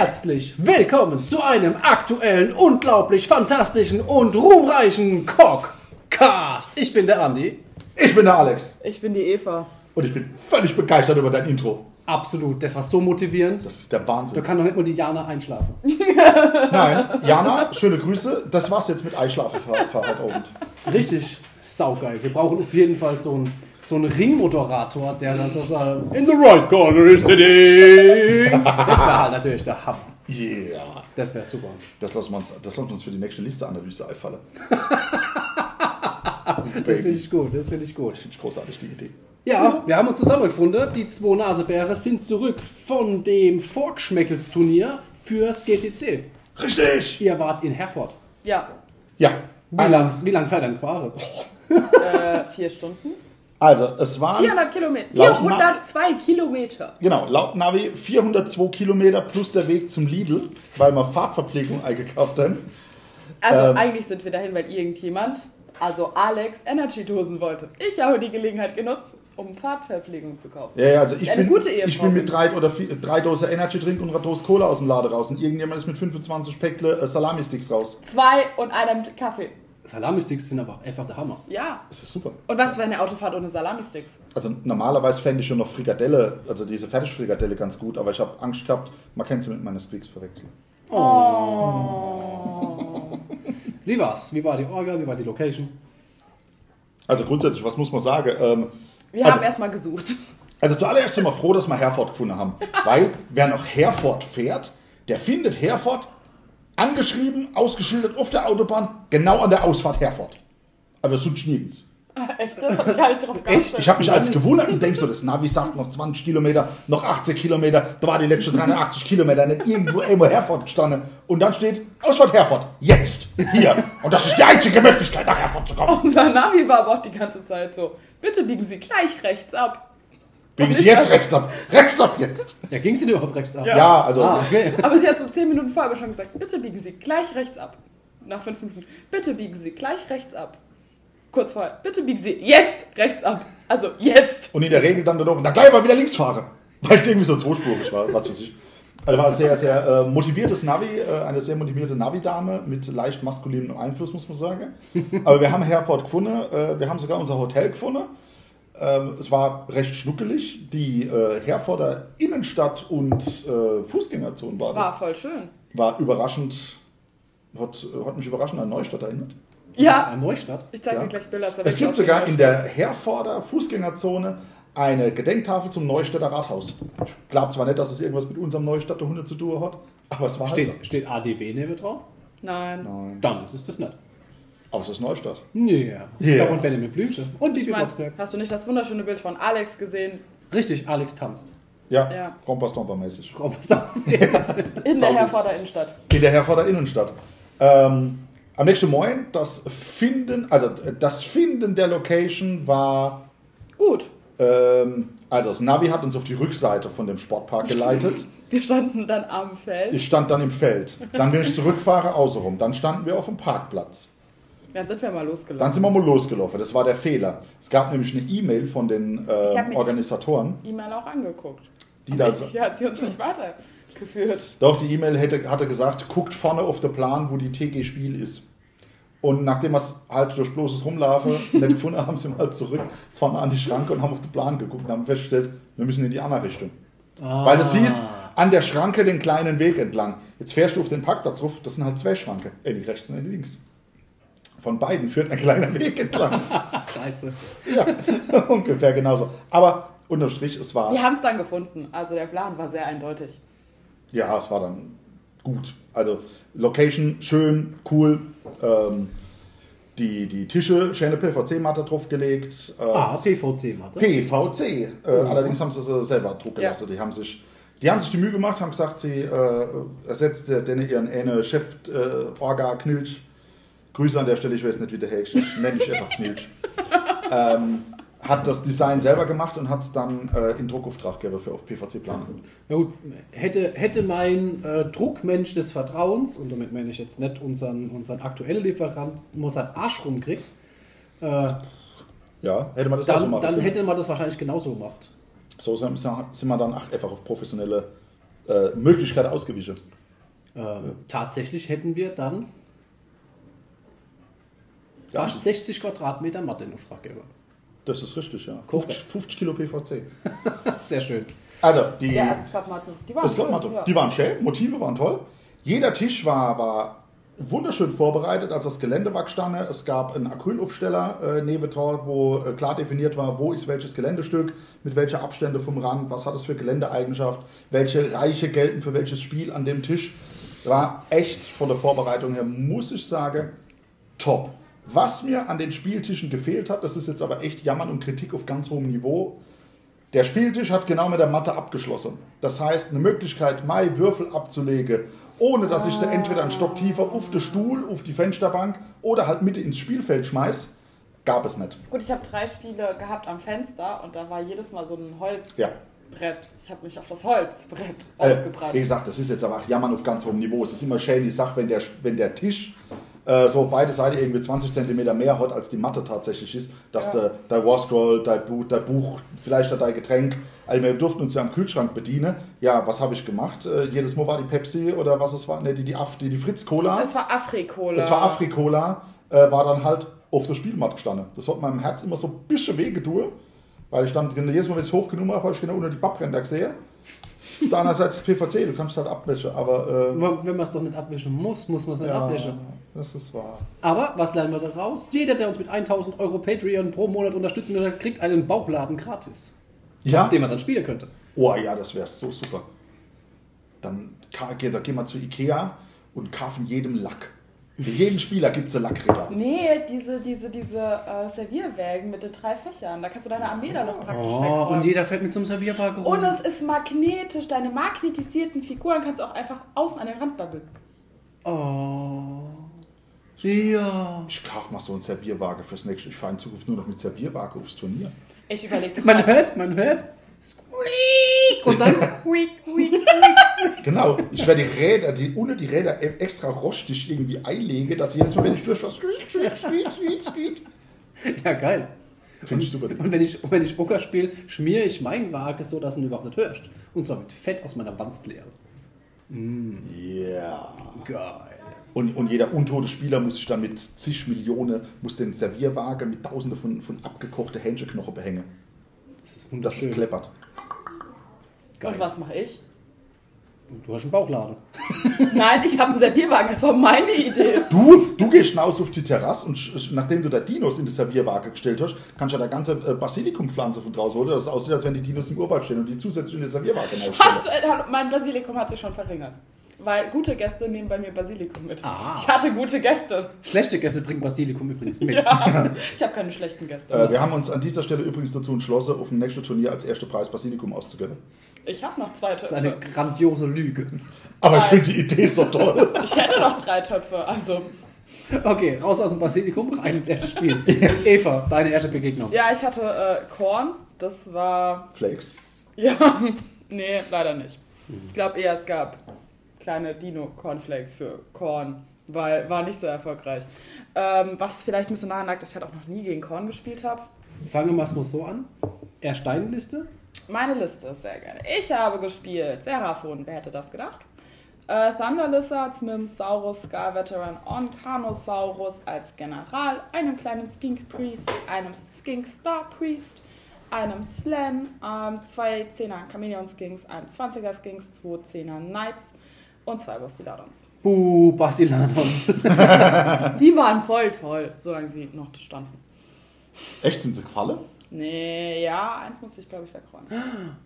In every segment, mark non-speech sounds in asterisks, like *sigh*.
herzlich willkommen zu einem aktuellen, unglaublich fantastischen und ruhmreichen Cockcast. Ich bin der Andi. Ich bin der Alex Ich bin die Eva. und ich bin völlig begeistert über dein Intro. Absolut, das war so motivierend. Das ist der Da Wahnsinn. kann doch nicht mal die Jana einschlafen. *laughs* Nein, Jana, schöne Grüße. Das war's jetzt mit Eischlafen für, für heute Abend. Richtig saugeil. Wir brauchen auf jeden Fall so einen, so einen Ringmoderator, der dann so sagt, in the right corner is sitting. Das wäre halt natürlich der Hammer. Yeah. Das wäre super. Das lassen wir uns, das lassen wir uns für die nächste Listeanalyse einfallen. *laughs* Das finde ich gut, das finde ich gut. Finde ich großartig, die Idee. Ja, wir haben uns zusammengefunden. Die zwei Nasebäre sind zurück von dem Forkschmeckels-Turnier fürs GTC. Richtig! Ihr wart in Herford. Ja, Ja. Wie lang, wie lang seid ihr denn gefahren? äh, vier Stunden. Also, es waren, 400 Kilometer. Laut 402 Kilometer. genau, laut Navi 402 Kilometer plus der Weg zum Lidl, weil wir Fahrtverpflegung eingekauft haben. Also Ähm. eigentlich sind wir dahin, weil irgendjemand, also Alex, Energy-Dosen wollte. Ich habe die Gelegenheit genutzt, um Fahrtverpflegung zu kaufen. Ja, ja, also ich Eine bin, ich bin mit drei oder vier, drei Dosen Energy Drink und einer Dose Cola aus dem Laden raus. Und irgendjemand ist mit 25 Päckle äh, Salami-Sticks raus. Zwei und einem Kaffee. Salami-Sticks sind aber einfach der Hammer. Ja. Das ist super. Und was für eine Autofahrt ohne Salami-Sticks? Also normalerweise fände ich schon noch Frikadelle, also diese Fertigfrikadelle ganz gut, aber ich habe Angst gehabt, man kann sie mit meinen Sticks verwechseln. *laughs* Wie war's? Wie war die Orga? Wie war die Location? Also grundsätzlich, was muss man sagen? Ähm, Wir Also- haben erstmal gesucht. also zuallererst sind wir froh, dass wir Herford gefunden haben. *laughs* Weil wer nach Herford fährt, der findet Herford angeschrieben, ausgeschildert auf der Autobahn, genau an der Ausfahrt Herford. Aber sonst nirgends. Echt? Das hab ich gar nicht drauf *laughs* geachtet. Ich habe mich als gewundert und denk so, das Navi sagt noch 20 Kilometer, noch 80 Kilometer, da war die letzte 380 Kilometer nicht irgendwo irgendwo Herford gestanden. Und dann steht Ausfahrt Herford, jetzt, hier. Und das ist die einzige Möglichkeit, nach Herford zu kommen. Unser Navi war aber auch die ganze Zeit so. Bitte biegen Sie gleich rechts ab. Biegen Sie jetzt rechts ab, rechts ab jetzt. Ja, ging sie denn überhaupt rechts ab? Ja, also, Ah, okay. *laughs* Aber sie hat so zehn Minuten vorher schon gesagt, bitte biegen Sie gleich rechts ab. Nach fünf Minuten, bitte biegen Sie gleich rechts ab. Kurz vorher, bitte biegen Sie jetzt rechts ab. Also jetzt. und in der Regel dann dann noch, na gleich mal wieder links fahren. *laughs* Weil es irgendwie so zweispurig war, was weiß ich. Also war ein sehr, sehr äh, motiviertes Navi, äh, eine sehr motivierte Navi-Dame mit leicht maskulinem Einfluss, muss man sagen. *laughs* Aber wir haben Herford gefunden, äh, wir haben sogar unser Hotel gefunden. Ähm, es war recht schnuckelig. Die äh, Herforder Innenstadt und äh, Fußgängerzone war das. War voll schön. War überraschend, hat, hat mich überraschend an Neustadt erinnert. Ja, An Neustadt. ich zeig Ja. dir gleich Bilder. Es gibt sogar in der Herforder Fußgängerzone eine Gedenktafel zum Neustädter Rathaus. Ich glaube zwar nicht, dass es irgendwas mit unserem Neustädter Hunde zu tun hat, aber es war halt. Steht, steht ADW neben drauf? Nein. Nein. Dann ist es das nicht. Aber es ist Neustadt. Ja. Ja. Ja. Und Benjamin Blümchen. Und mein, Blocksberg. hast du nicht das wunderschöne Bild von Alex gesehen? Richtig, Alex tanzt. Ja, Ja. Da. In der Herforder Innenstadt. In der Herforder Innenstadt. Ähm, am nächsten Morgen, das Finden, also äh, das Finden der Location war, Gut. ähm, also das Navi hat uns auf die Rückseite von dem Sportpark geleitet. *laughs* Wir standen dann am Feld. Ich stand dann im Feld. Dann bin ich zurückfahre, außenrum. Dann standen wir auf dem Parkplatz. Dann sind wir mal losgelaufen. Dann sind wir mal losgelaufen. Das war der Fehler. Es gab nämlich eine E-Mail von den äh, mich- Organisatoren, E-Mail auch angeguckt. die da. Hat sie uns nicht weitergeführt. Doch, die E-Mail hätte, hatte gesagt, guckt vorne auf den Plan, wo die TG Spiel ist. Und nachdem wir es halt durch bloßes Rumlaufen *laughs* nicht gefunden haben, sind wir halt zurück vorne an die Schranke und haben auf den Plan geguckt und haben festgestellt, wir müssen in die andere Richtung. Ah. Weil es hieß, an der Schranke den kleinen Weg entlang. Jetzt fährst du auf den Parkplatz ruf, das sind halt zwei Schranke. Äh, die rechts und die links. Von beiden führt ein kleiner *laughs* Weg entlang. *laughs* Scheiße. ja, *laughs* ungefähr genauso. Aber unterm Strich, es war, Wir haben es dann gefunden. Also der Plan war sehr eindeutig. ja, es war dann gut. Also Location schön, cool. Ähm, die, die Tische, schöne PVC-Matte draufgelegt. Äh, Ah, PVC-Matte. PVC. Äh, Allerdings haben sie sie selber drucken Ja. lassen. Die haben sich die haben sich die Mühe gemacht, haben gesagt, sie äh, ersetzt denn ihren eine Chef äh, Orga Knilch. Grüße an der Stelle, ich weiß nicht, wie der Hecht ich nenne dich einfach Knilch. ähm, hat das Design selber gemacht und hat es dann äh, in Druckauftrag gegeben für auf PVC-Plan. Ja gut, hätte, hätte mein äh, Druckmensch des Vertrauens, und damit meine ich jetzt nicht unseren, unseren aktuellen Lieferant, nur seinen Arsch rumkriegt, äh, Ja, hätte man das auch so dann, dann können. hätte man das wahrscheinlich genauso gemacht. So sind sind wir dann ach, einfach auf professionelle äh, Möglichkeit ausgewichen. Ähm, Tatsächlich hätten wir dann Ja. fast 60 Quadratmeter Matte in Auftraggeber. Das ist richtig, ja. Korrekt. 50, 50 Kilo PVC. *laughs* Sehr schön. Also, die, Ja, also Scottmatten. Die waren das schön. Ja. die waren schön, Motive waren toll. Jeder Tisch war, war wunderschön vorbereitet, als das Gelände war gestanden. Es gab einen Acrylaufsteller äh, neben dort, wo äh, klar definiert war, wo ist welches Geländestück, mit welcher Abstände vom Rand, was hat es für Geländeeigenschaft, welche Reiche gelten für welches Spiel an dem Tisch. War echt von der Vorbereitung her, muss ich sagen, top. Was mir an den Spieltischen gefehlt hat, das ist jetzt aber echt Jammern und Kritik auf ganz hohem Niveau. Der Spieltisch hat genau mit der Matte abgeschlossen. Das heißt, eine Möglichkeit, Mai Würfel abzulegen, ohne dass ich sie entweder einen Stock tiefer auf den Stuhl, auf die Fensterbank oder halt Mitte ins Spielfeld schmeiß, gab es nicht. Gut, ich habe drei Spiele gehabt am Fenster und da war jedes Mal so ein Holzbrett. Ja. Ich habe mich auf das Holzbrett Äh, ausgebrannt. wie gesagt, das ist jetzt aber auch Jammern auf ganz hohem Niveau. Es ist immer schön die Sache, wenn der, wenn der Tisch äh, so auf beide Seiten irgendwie 20 cm mehr hat, als die Matte tatsächlich ist, dass Ja. der, der Warscroll, dein Buch, dein Buch, vielleicht dein Getränk, also wir durften uns ja am Kühlschrank bedienen. Ja, was habe ich gemacht? Äh, jedes Mal war die Pepsi oder was es war, ne, die, die, Af- die, die Fritz-Cola. Es war Afrikola. Es war Afrikola, äh, war dann halt auf der Spielmatte gestanden. Das hat meinem Herz immer so ein bisschen weh getan, weil ich dann jedes Mal, wenn ich es hochgenommen habe, habe ich genau unter die Pappränder gesehen. Auf der anderen Seite ist PVC, du kannst halt abwischen, aber äh, Wenn man es doch nicht abwischen muss, muss man es nicht ja, abwischen. das ist wahr. Aber was lernen wir daraus? Jeder, der uns mit 1000 Euro Patreon pro Monat unterstützen will, kriegt einen Bauchladen gratis, Ja? den man dann spielen könnte. Oh ja, das wäre so super. Dann da gehen wir zu Ikea und kaufen jedem Lack. Für jeden Spieler gibt es einen Lackritter. Nee, diese, diese, diese äh, Servierwägen mit den drei Fächern. Da kannst du deine Armee da noch praktisch Oh, wegräumen. und jeder fällt mit so einem Servierwagen rum. Und es ist magnetisch. Deine magnetisierten Figuren kannst du auch einfach außen an den Rand babbeln. Oh. Ja. Ich kaufe mal so einen Servierwagen fürs nächste. Ich fahre in Zukunft nur noch mit Servierwagen aufs Turnier. Ich überlege das Man mal. hört, man hört. Squeak. Und dann. Quiek, quiek, quiek. Genau, ich werde die Räder, die ohne die Räder e- extra rostig irgendwie einlege, dass jedes Mal, wenn ich durchschaue, squeak, squeak, squeak, squeak, squeak. Ja, geil. Finde ich super. Und wenn ich, wenn ich Ocker spiele, schmiere ich meinen Wagen so, dass du ihn überhaupt nicht hörst. Und zwar mit Fett aus meiner Wandstlehre. Ja. Geil. Und, und jeder untote Spieler muss sich dann mit zig Millionen, muss den Servierwagen mit tausenden von, von abgekochten Hähnchenknochen behängen. Das ist Das wunderschön. ist kleppert. Geil. Und was mache ich? Du hast einen Bauchladen. *laughs* Nein, ich habe einen Servierwagen. Das war meine Idee. Du, du gehst hinaus auf die Terrasse und nachdem du da Dinos in die Servierwaage gestellt hast, kannst du ja da ganze äh, Basilikumpflanze von draußen holen, dass es aussieht, als wenn die Dinos im Urwald stehen und die zusätzlich in die Servierwaage Hast du, äh, mein Basilikum hat sich schon verringert. Weil gute Gäste nehmen bei mir Basilikum mit. Ah. Ich hatte gute Gäste. Schlechte Gäste bringen Basilikum übrigens mit. Ja, *laughs* ich habe keine schlechten Gäste. Äh, wir haben uns an dieser Stelle übrigens dazu entschlossen, auf dem nächsten Turnier als erster Preis Basilikum auszugeben. Ich habe noch zwei Das ist eine Töpfe. grandiose Lüge. Aber ich Nein. finde die Idee so toll. *laughs* Ich hätte noch drei Töpfe. Also, Okay, raus aus dem Basilikum, rein ins erste Spiel. *laughs* Eva, deine erste Begegnung. ja, ich hatte äh, Korn. Das war. Flakes. Ja, nee, leider nicht. Ich glaube eher, es gab kleine Dino-Cornflakes für Korn. Weil war nicht so erfolgreich. Ähm, was vielleicht ein bisschen daran lag, dass ich halt auch noch nie gegen Korn gespielt habe. Fangen wir es mal so an. Erst deine Liste. Meine Liste, sehr gerne. Ich habe gespielt Seraphon, wer hätte das gedacht? Äh, Thunder Lizards, Mims, Saurus, Sky Veteran, Onkanosaurus als General, einem kleinen Skink Priest, einem Skink Star Priest, einem Slan, ähm, zwei 10er Chameleon Skinks, einem 20er Skinks, zwei 10er Knights und zwei Bastiladons. Buh, Bastiladons. *laughs* Die waren voll toll, solange sie noch standen. Echt, sind sie gefallen? Nee, ja, eins musste ich glaube ich wegräumen. *gasps*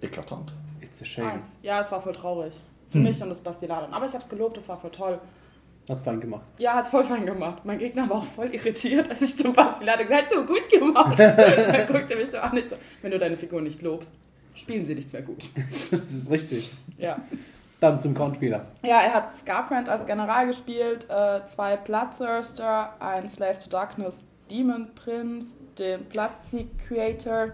Eklatant. It's a shame. Eins. Ja, es war voll traurig. Für mich und das Bastiladon. Aber ich habe es gelobt, es war voll toll. Hat's fein gemacht. Ja, hat's voll fein gemacht. Mein Gegner war auch voll irritiert, als ich zum Bastiladon gesagt habe, du gut gemacht. Dann *laughs* guckte mich doch auch nicht so. Wenn du deine Figur nicht lobst, spielen sie nicht mehr gut. *laughs* Das ist richtig. Ja. Dann zum Kornspieler. Ja, er hat Scarbrand als General gespielt, äh, zwei Bloodthirster, ein Slaves to Darkness Demon Prince, den Bloodseek Creator,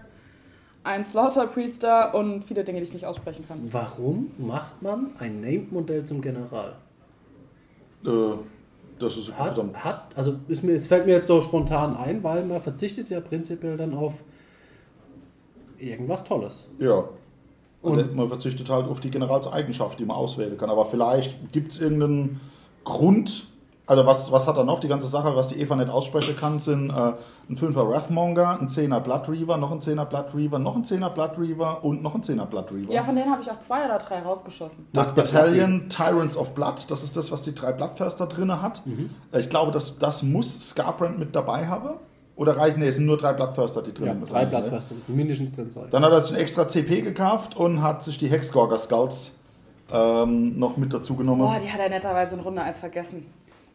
ein Slaughter Priester und viele Dinge, die ich nicht aussprechen kann. Warum macht man ein Named-Modell zum General? Äh, das ist Hat, verdammt. hat, also ist mir, es fällt mir jetzt so spontan ein, weil man verzichtet ja prinzipiell dann auf irgendwas Tolles. Ja. Und, man verzichtet halt auf die Generalseigenschaft, die man auswählen kann. Aber vielleicht gibt es irgendeinen Grund, also was, was hat er noch? Die ganze Sache, was die Eva nicht aussprechen kann, sind äh, ein 5er Wrathmonger, ein 10er Blood Reaver, noch ein 10er Blood Reaver, noch ein 10er Blood Reaver und noch ein 10er Blood Reaver. Ja, von denen habe ich auch zwei oder drei rausgeschossen. Das Battalion Tyrants of Blood, das ist das, was die drei Bloodthirster drin hat. Mhm. Äh, Ich glaube, das, das muss Scarbrand mit dabei haben. Oder reichen, nee, es sind nur drei Bloodthirster, die drin Ja, sind. drei ne? Blattförster müssen mindestens drin sein. Dann hat er sich ein extra CP gekauft und hat sich die Hexgorger Skulls ähm, noch mit dazu genommen. Boah, die hat er netterweise in Runde 1 vergessen.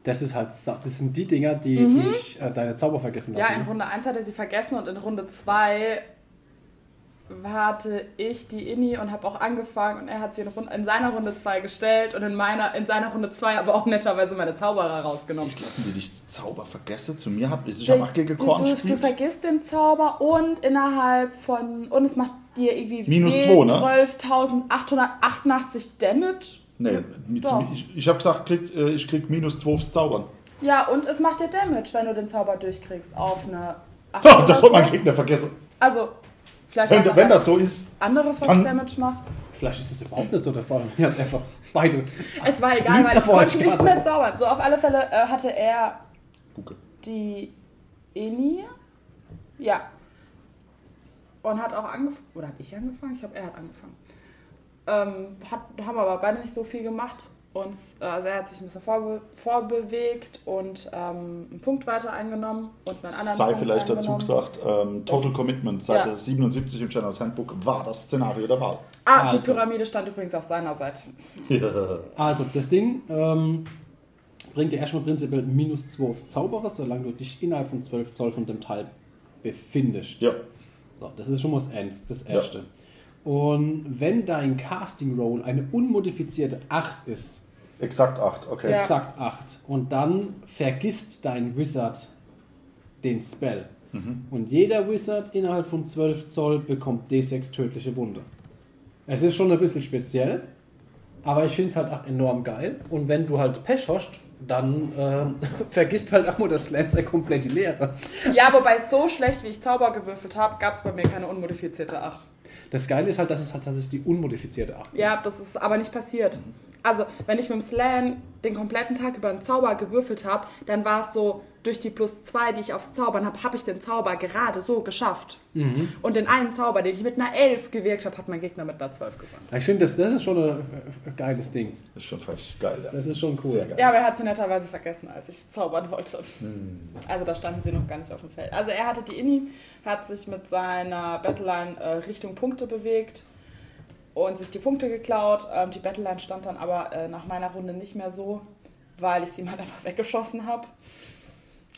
Das ist halt, das sind die Dinger, die, die ich äh, deine Zauber vergessen Ja, lassen. in Runde 1 hat er sie vergessen und in Runde 2 hatte ich die Inni und habe auch angefangen und er hat sie in, Runde, in seiner Runde 2 gestellt und in, meiner, in seiner Runde 2 aber auch netterweise meine Zauberer rausgenommen. Lassen die dich Zauber vergessen? Zu mir hat ich habe auch gegen du, du, vergisst den Zauber und innerhalb von. Und es macht dir irgendwie Minus weh, zwei, ne? 12.888 Damage. Nee, Doch. ich, ich habe gesagt, krieg, äh, ich krieg minus 2 aufs Zaubern. Ja, und es macht dir Damage, wenn du den Zauber durchkriegst auf eine. acht Ha, oder das hat mein Gegner vergessen. Also, vielleicht Wenn, wenn das so ist, anderes, was Damage macht. Vielleicht ist es überhaupt nicht so der Fall. Er hat einfach beide. Es war egal, weil ich konnte ich nicht mehr zaubern. So, auf alle Fälle äh, hatte er Gucke. die Eni. Ja. Und hat auch angefangen. Oder habe ich angefangen? Ich glaube, er hat angefangen. Ähm, hat, haben aber beide nicht so viel gemacht. Und, äh, also er hat sich ein bisschen vorbe vorbewegt und ähm, einen Punkt weiter eingenommen und einen anderen sei Punkt vielleicht dazu gesagt, ähm, Total Commitment, Seite Ja. 77 im Channel Handbook war das Szenario der Wahl. Ah, die Also. Pyramide stand übrigens auf seiner Seite. *laughs* Also, das Ding ähm, bringt dir erstmal prinzipiell minus 2 aufs Zauberer, solange du dich innerhalb von 12 Zoll von dem Teil befindest. ja, So, das ist schon mal das End, das erste. Und wenn dein Casting Roll eine unmodifizierte 8 ist, exakt 8, okay. Ja. exakt 8, und dann vergisst dein Wizard den Spell. Und jeder Wizard innerhalb von 12 Zoll bekommt D6 tödliche Wunde. Es ist schon ein bisschen speziell, aber ich finde es halt auch enorm geil. Und wenn du halt Pech hast, dann ähm, *laughs* vergisst halt auch mal das Lancer komplett die Leere. Ja, wobei so schlecht wie ich Zauber gewürfelt habe, gab es bei mir keine unmodifizierte 8. Das Geile ist halt, dass es halt tatsächlich die unmodifizierte 8 ist. Ja, das ist aber nicht passiert. Also, wenn ich mit dem Slan den kompletten Tag über einen Zauber gewürfelt habe, dann war es so, durch die plus zwei, die ich aufs Zaubern habe, habe ich den Zauber gerade so geschafft. Mhm. Und den einen Zauber, den ich mit einer 11 gewirkt habe, hat mein Gegner mit einer 12 gewonnen. Ich finde, das, das ist schon ein, ein geiles Ding. Das ist schon vielleicht geil, ja. Das ist schon cool. Ja, aber er hat sie netterweise vergessen, als ich zaubern wollte. Hm. Also da standen sie noch gar nicht auf dem Feld. Also er hatte die Inni, hat sich mit seiner Battleline äh, Richtung Punkte bewegt und sich die Punkte geklaut. Ähm, die Battleline stand dann aber äh, nach meiner Runde nicht mehr so, weil ich sie mal *laughs* einfach weggeschossen habe.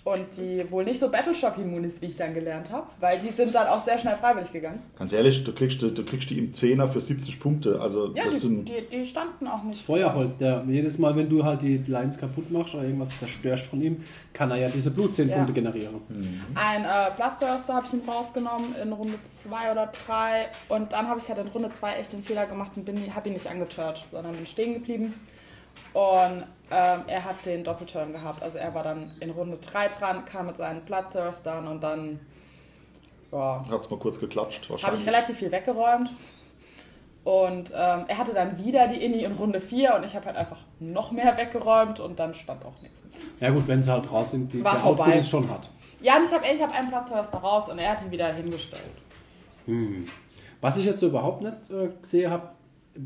Und die wohl nicht so Battleshock-immun ist, wie ich dann gelernt habe, weil die sind dann auch sehr schnell freiwillig gegangen. Ganz ehrlich, du kriegst, du kriegst die im 10er für 70 Punkte. Also Ja, das die, sind. die, die standen auch nicht. Feuerholz, der jedes Mal, wenn du halt die Lines kaputt machst oder irgendwas zerstörst von ihm, kann er ja diese Blutzählpunkte Ja. generieren. Ein äh, Bloodthirster habe ich ihm rausgenommen in Runde 2 oder 3 und dann habe ich halt in Runde 2 echt den Fehler gemacht und bin, habe ihn nicht angechurcht, sondern bin stehen geblieben. Und ähm, er hat den Doppelturn gehabt. Also er war dann in Runde 3 dran, kam mit seinen Bloodthirstern und dann ja, Hat's mal kurz geklatscht, habe wahrscheinlich. ich relativ viel weggeräumt. Und ähm, er hatte dann wieder die Inni in Runde 4 und ich habe halt einfach noch mehr weggeräumt und dann stand auch nichts mehr. Ja gut, wenn sie halt raus sind, die, War der Output vorbei. ist schon hat. Ja, und ich habe ich hab einen Bloodthirster raus und er hat ihn wieder hingestellt. Was ich jetzt so überhaupt nicht äh, gesehen habe,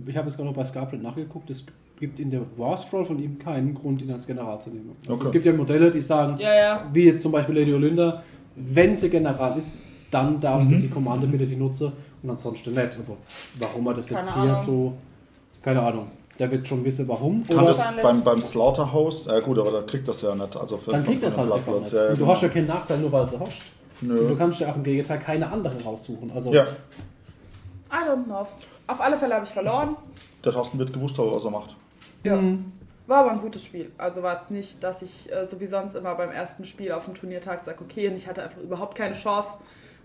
ich habe jetzt gerade noch bei Scarlet nachgeguckt, es gibt in der War Scroll von ihm keinen Grund, ihn als General zu nehmen. Also Okay. es gibt ja Modelle, die sagen, Ja, ja. wie jetzt zum Beispiel Lady Olinda, wenn sie General ist, dann darf Mhm. sie die Commander Ability nutzen und ansonsten nicht. Aber warum er das jetzt Keine hier Ahnung. so, keine Ahnung. Der wird schon wissen, warum. Kann Oder das beim, beim Slaughterhouse, ja gut, aber dann kriegt das ja nicht. Also für, dann kriegt das halt einfach nicht. Ja, ja, Und du genau. hast ja keinen Nachteil, nur weil sie hast. Nö. Und du kannst ja auch im Gegenteil keine andere raussuchen. Also Ja, I don't know. Auf alle Fälle habe ich verloren. der Thorsten wird gewusst haben, was er macht. Ja. War aber ein gutes Spiel. Also war es nicht, dass ich äh, so wie sonst immer beim ersten Spiel auf dem Turniertag sage, okay, und ich hatte einfach überhaupt keine Chance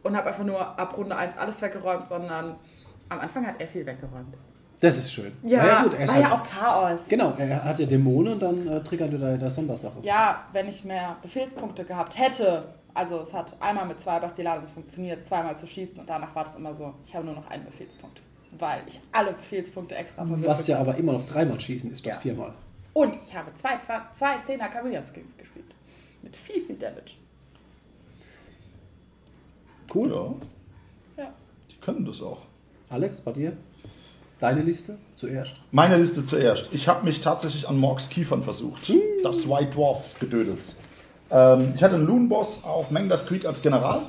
und habe einfach nur ab Runde 1 alles weggeräumt, sondern am Anfang hat er viel weggeräumt. das ist schön. Ja, Na gut, er ist war ja auch Chaos. Genau, er hat ja Dämonen und dann äh, triggert er da, da Sondersache. Ja, wenn ich mehr Befehlspunkte gehabt hätte, also es hat einmal mit zwei Bastiladen funktioniert, zweimal zu schießen und danach war das immer so, ich habe nur noch einen Befehlspunkt. Weil ich alle Befehlspunkte extra verwirklicht Was ja aber immer noch dreimal schießen ist statt Ja. viermal. Und ich habe zwei, zwei, zwei 10er Chameleon Skins gespielt. Mit viel, viel Damage. Cool. Ja, Ja. die können das auch. Alex, bei dir? Deine Liste zuerst? Meine Liste zuerst. Ich habe mich tatsächlich an Morgs Kiefern versucht. Das White Dwarf Gedödels. Ähm, ich hatte einen Loon Boss auf Mangdas Creek als General.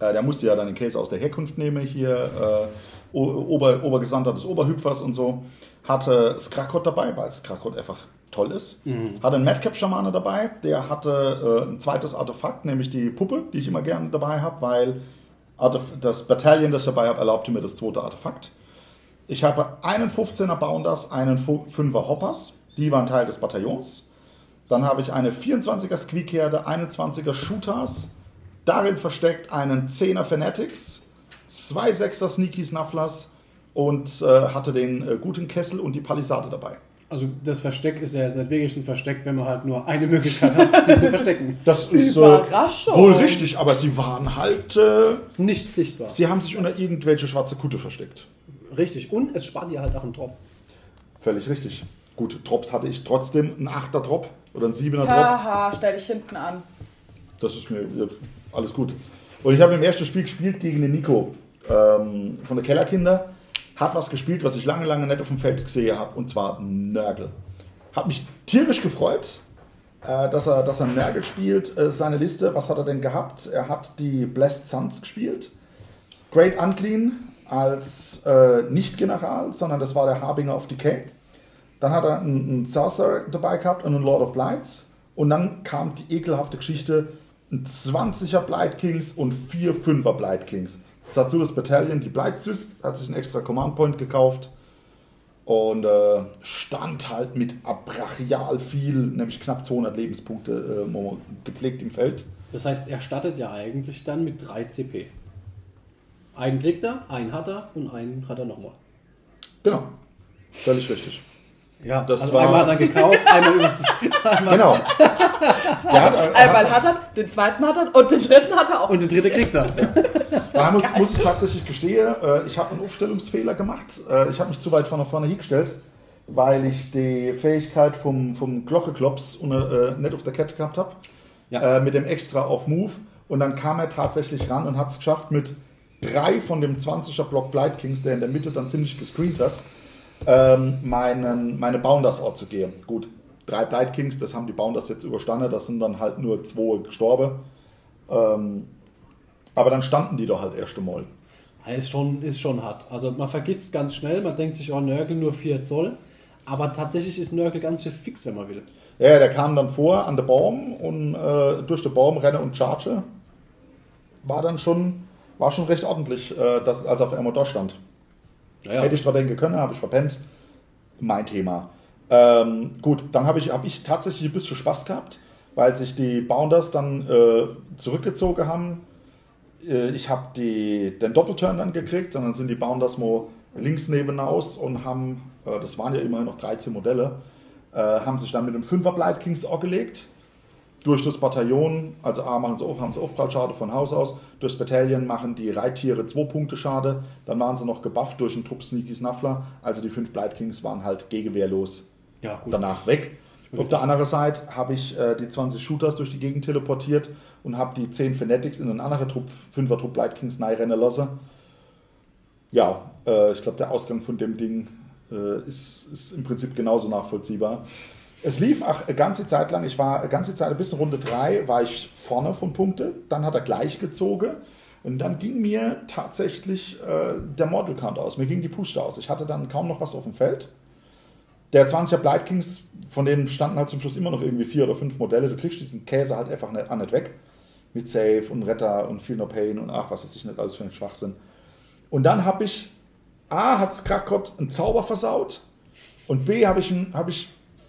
Äh, der musste ja dann den Case aus der Herkunft nehmen, hier äh, Ober, Obergesandter des Oberhüpfers und so. Hatte Skrakot dabei, weil Skrakot einfach toll ist. Hatte einen Madcap-Schamane dabei, der hatte äh, ein zweites Artefakt, nämlich die Puppe, die ich immer gerne dabei habe, weil Artef das Bataillon, das ich dabei habe, erlaubte mir das zweite Artefakt. Ich habe einen 15er Bounders, einen 5er Hoppers. Die waren Teil des Bataillons. Dann habe ich eine 24er Squeakherde, einen 20er Shooters. Darin versteckt einen 10er Fanatics, zwei 6er Sneaky Snufflers und äh, hatte den äh, guten Kessel und die Palisade dabei. Also das Versteck ist ja jetzt nicht wirklich ein Versteck, wenn man halt nur eine Möglichkeit hat, sie zu verstecken. *laughs* Das ist äh, Überraschung. wohl richtig, aber sie waren halt. Äh, Nicht sichtbar. sie haben sich unter irgendwelche schwarze Kutte versteckt. Richtig. Und es spart dir halt auch einen Drop. Völlig richtig. Gut, Drops hatte ich trotzdem. Ein 8er Drop oder ein 7er Drop. Haha, stell dich hinten an. Das ist mir alles gut. Und ich habe im ersten Spiel gespielt gegen den Nico ähm, von der Kellerkinder. Hat was gespielt, was ich lange, lange nicht auf dem Feld gesehen habe. Und zwar Nörgel. Hat mich tierisch gefreut, äh, dass, er, dass er Nörgel spielt. Äh, seine Liste, was hat er denn gehabt? Er hat die Blessed Suns gespielt. Great Unclean als äh, nicht General, sondern das war der Harbinger of Decay. Dann hat er einen, einen Sorcerer dabei gehabt und einen Lord of Blights. Und dann kam die ekelhafte Geschichte: ein 20er Blight Kings und vier 5er Blight Kings. Dazu das Battalion, die Blight Syst, hat sich einen extra Command Point gekauft und äh, stand halt mit abrachial viel, nämlich knapp 200 Lebenspunkte äh, gepflegt im Feld. Das heißt, er startet ja eigentlich dann mit 3 CP. Einen kriegt er, einen hat er und einen hat er nochmal. Genau, völlig richtig. Ja, Das also war- einmal hat er gekauft, einmal übers. *laughs* Einmal Genau. Der hat, er Einmal hat er, den zweiten hat er und den dritten hat er auch. Und den dritte kriegt er. *laughs* Da muss, muss ich tatsächlich gestehen, äh, ich habe einen Aufstellungsfehler gemacht. Äh, ich habe mich zu weit von vorne hingestellt, weil ich die Fähigkeit vom, vom Glockeklops ohne, äh, nicht auf der Kette gehabt habe. Ja. Äh, mit dem extra auf Move. Und dann kam er tatsächlich ran und hat es geschafft, mit drei von dem 20er Block Blight Kings, der in der Mitte dann ziemlich gescreent hat, ähm, meinen, meine Bounders Ort zu gehen. Gut, drei Blight Kings, das haben die Bounders jetzt überstanden, das sind dann halt nur zwei gestorben. Ähm, aber dann standen die doch halt erst einmal. Ist schon, ist schon hart. Also man vergisst es ganz schnell, man denkt sich, oh, Nörgel nur 4 Zoll. Aber tatsächlich ist Nörgel ganz schön fix, wenn man will. Ja, der kam dann vor an der Baum und äh, durch den Baum renne und charge. War dann schon, war schon recht ordentlich, äh, dass, als er auf einmal da stand. Ja, Hätte ich dran denken können, habe ich verpennt. Mein Thema. Ähm, gut, dann habe ich, hab ich tatsächlich ein bisschen Spaß gehabt, weil sich die Bounders dann äh, zurückgezogen haben. Äh, ich habe den Doppelturn dann gekriegt, und dann sind die Bounders mal links nebenaus und haben, äh, das waren ja immerhin noch 13 Modelle, äh, haben sich dann mit dem 5er Blight Kings auch gelegt. Durch das Bataillon, also A machen sie auf, haben sie Aufprallschade von Haus aus. Durchs Bataillon machen die Reittiere 2 Punkte Schade. Dann waren sie noch gebufft durch einen Trupp Sneaky Snuffler. Also die 5 Blight Kings waren halt gegenwehrlos ja danach weg. Auf der anderen Seite habe ich äh, die 20 Shooters durch die Gegend teleportiert und habe die 10 Fanatics in einen anderen Trupp, 5er Trupp Blight Kings rennen lassen. Ja, äh, ich glaube, der Ausgang von dem Ding äh, ist, ist im Prinzip genauso nachvollziehbar. Es lief auch eine ganze Zeit lang, ich war eine ganze Zeit bis in Runde 3 war ich vorne von Punkte, dann hat er gleich gezogen und dann ging mir tatsächlich äh, der Model Count aus, mir ging die Puste aus. Ich hatte dann kaum noch was auf dem Feld. Der 20er Blight Kings, von denen standen halt zum Schluss immer noch irgendwie vier oder fünf Modelle. Du kriegst diesen Käse halt einfach nicht, nicht weg. Mit Save und Retter und Feel No Pain und ach, was weiß ich nicht alles für einen Schwachsinn. Und dann habe ich, A, hat Skrakot einen Zauber versaut und B, habe ich, hab ich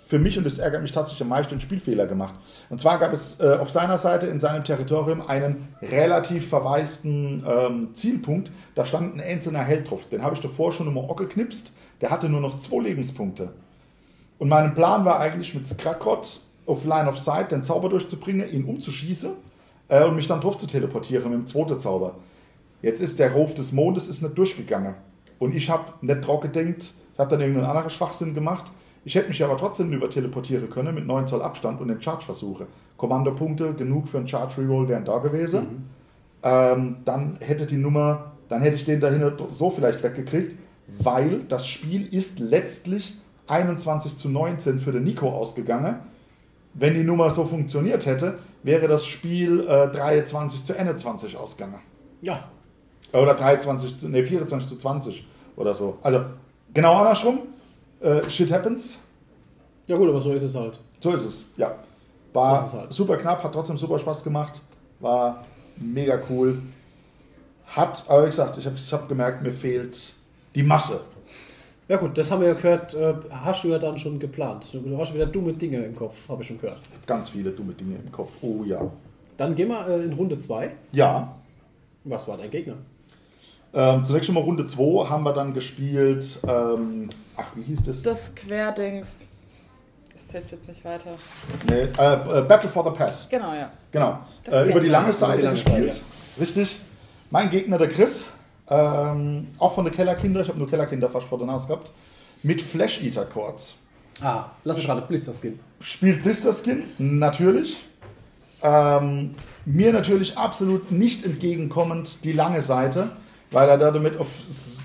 für mich, und das ärgert mich tatsächlich am meisten, einen Spielfehler gemacht. Und zwar gab es äh, auf seiner Seite in seinem Territorium einen relativ verwaisten ähm, Zielpunkt. Da stand ein einzelner Held drauf. Den habe ich davor schon immer geknipst. Der hatte nur noch zwei Lebenspunkte. Und mein Plan war eigentlich mit Skrakot auf Line of Sight den Zauber durchzubringen, ihn umzuschießen äh, und mich dann drauf zu teleportieren mit dem zweiten Zauber. Jetzt ist der Ruf des Mondes ist nicht durchgegangen. Und ich habe nicht drauf gedenkt, ich habe dann irgendeinen anderen Schwachsinn gemacht. Ich hätte mich aber trotzdem über teleportieren können mit 9 Zoll Abstand und den Charge versuche. Kommandopunkte genug für einen Charge Reroll wären da gewesen. Mhm. Ähm, dann hätte die Nummer, dann hätte ich den dahinter so vielleicht weggekriegt, weil das Spiel ist letztlich 21 zu 19 für den Nico ausgegangen. Wenn die Nummer so funktioniert hätte, wäre das Spiel äh, 23 zu 21 ausgegangen. Ja, Oder 23 zu, nee, 24 zu 20 oder so. Also genau andersrum. Äh, shit happens. ja gut, aber so ist es halt. So ist es, ja. War So es halt. super knapp, hat trotzdem super Spaß gemacht. War mega cool. Hat, aber wie gesagt, ich habe ich hab gemerkt, mir fehlt die Masse. Ja gut, das haben wir ja gehört, äh, hast du ja dann schon geplant. Du hast wieder dumme Dinge im Kopf, habe ich schon gehört. Ganz viele dumme Dinge im Kopf. Oh ja. Dann gehen wir äh, in Runde 2. Ja. Was war dein Gegner? Ähm, zunächst schon mal Runde 2 haben wir dann gespielt. Ähm, ach, wie hieß das? Das Querdings. Das hilft jetzt nicht weiter. Nee, äh, äh, Battle for the Pass. Genau, ja. Genau. Äh, über die lange Seite die lange gespielt. Seite, Richtig. Mein Gegner, der Chris. Ähm, auch von den Kellerkinder. Ich habe nur Kellerkinder fast vor der Nase gehabt. Mit Flash Eater Chords. Ah, lass mich gerade Blister Skin. Spielt Blister Skin, natürlich. Ähm, mir natürlich absolut nicht entgegenkommend die lange Seite, weil er da damit auf,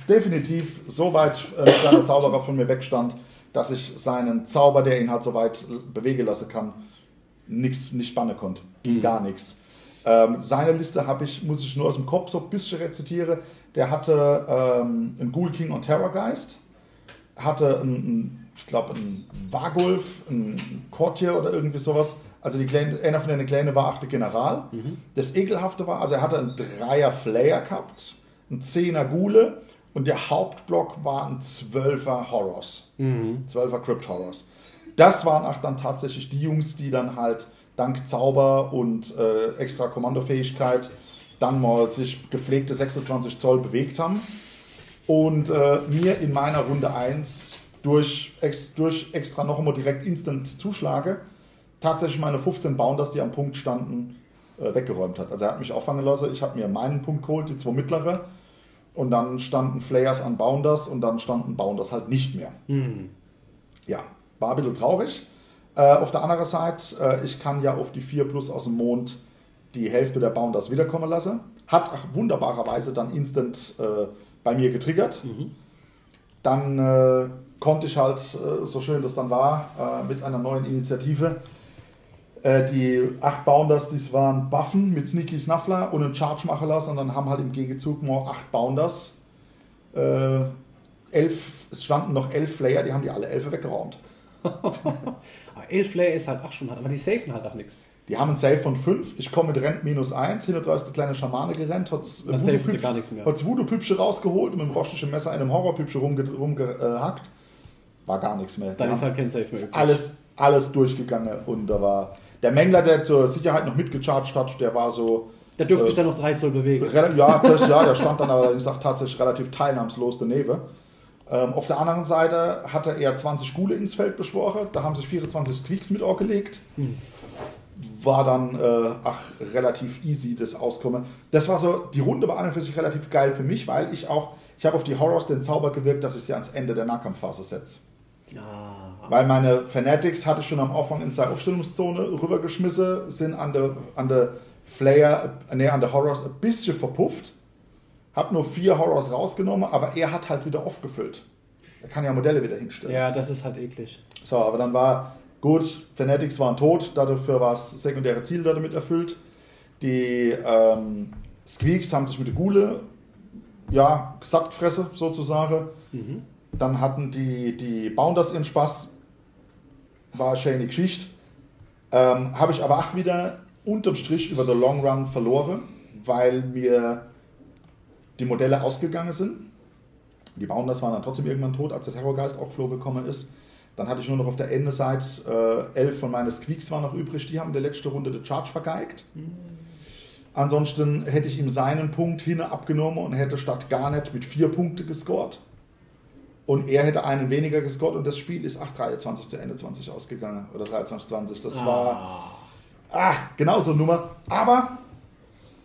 definitiv so weit äh, mit seiner Zauberer von mir wegstand, dass ich seinen Zauber, der ihn halt so weit bewegen lassen kann, nichts nicht bannen konnte. Ging gar nichts. Ähm, seine Liste habe ich, muss ich nur aus dem Kopf so ein bisschen rezitieren. Der hatte ähm, einen Ghoul King und Terrorgeist, hatte einen, ich glaube, einen Wargulf, einen Courtier oder irgendwie sowas. Also die kleine, einer von den Kleinen war achte General. Das Ekelhafte war, also er hatte einen Dreier Flayer gehabt, einen Zehner Gule und der Hauptblock war ein Zwölfer Horrors. Zwölfer Crypt Horrors. Das waren auch dann tatsächlich die Jungs, die dann halt dank Zauber und äh, extra Kommandofähigkeit dann mal sich gepflegte 26 Zoll bewegt haben und äh, mir in meiner Runde 1 durch, ex, durch extra noch einmal direkt instant zuschlage, tatsächlich meine 15 Bounders, die am Punkt standen, äh, weggeräumt hat. Also er hat mich auffangen lassen, ich habe mir meinen Punkt geholt, die zwei mittlere und dann standen Flayers an Bounders und dann standen Bounders halt nicht mehr. Ja, war ein bisschen traurig. Äh, auf der anderen Seite, äh, ich kann ja auf die 4 plus aus dem Mond die Hälfte der Bounders wiederkommen lassen. Hat auch wunderbarerweise dann instant äh, bei mir getriggert. Dann äh, konnte ich halt, äh, so schön das dann war, äh, mit einer neuen Initiative äh, die 8 Bounders, die waren Buffen mit Sneaky Snuffler und einen Charge machen lassen und dann haben halt im Gegenzug nur 8 Bounders. Äh, elf, es standen noch 11 Flayer, die haben die alle 11 weggeräumt. *laughs* Elf Flare ist halt auch schon aber die safen halt auch nichts. Die haben einen Save von 5. Ich komme mit Rent minus 1. Hinter ist der kleine Schamane gerannt, hat Dann safen sie gar nichts mehr. Hat Voodoo-Pübsche rausgeholt und mit dem rostischen Messer einem Horror-Pübsche rumgehackt. Rumge äh, war gar nichts mehr. Dann Die ist halt kein Safe mehr alles, alles durchgegangen und da war der Mängler, der zur Sicherheit noch mitgecharged hat, der war so. Da dürfte Äh, ich dann noch 3 Zoll bewegen. Ja, das, ja, der stand dann aber, wie gesagt, tatsächlich relativ teilnahmslos daneben. Ähm, auf der anderen Seite hatte er 20 Gule ins Feld beschworen, da haben sich 24 Squeaks mit gelegt. War dann äh, ach, relativ easy das Auskommen. Das war so, die Runde war an und für sich relativ geil für mich, weil ich auch, ich habe auf die Horrors den Zauber gewirkt, dass ich sie ans Ende der Nahkampfphase setze. Ah, Weil meine Fanatics hatte ich schon am Anfang in seine Aufstellungszone rübergeschmissen, sind an der, an der Flayer, nee, an der Horrors ein bisschen verpufft. Hab nur vier Horrors rausgenommen, aber er hat halt wieder aufgefüllt. Er kann ja Modelle wieder hinstellen. ja, das ist halt eklig. So, aber dann war gut, Fanatics waren tot, dafür war das sekundäre Ziel damit erfüllt. Die ähm, Squeaks haben sich mit der Gule, ja, Saftfresse sozusagen. Dann hatten die, die Bounders ihren Spaß, war eine schöne Geschichte. Ähm, Habe ich aber auch wieder unterm Strich über den Long Run verloren, weil mir die Modelle ausgegangen sind. Die Bounders waren dann trotzdem irgendwann tot, als der Terrorgeist Ockflow gekommen ist. Dann hatte ich nur noch auf der Ende-Seite äh, elf von meinen Squeaks waren noch übrig. Die haben in der letzten Runde den Charge vergeigt. Ansonsten hätte ich ihm seinen Punkt hin abgenommen und hätte statt Garnet mit vier Punkte gescored. Und er hätte einen weniger gescored und das Spiel ist 8-23 zu Ende 20 ausgegangen. Oder 23-20. Das war Ah. Ah, genau so eine Nummer. Aber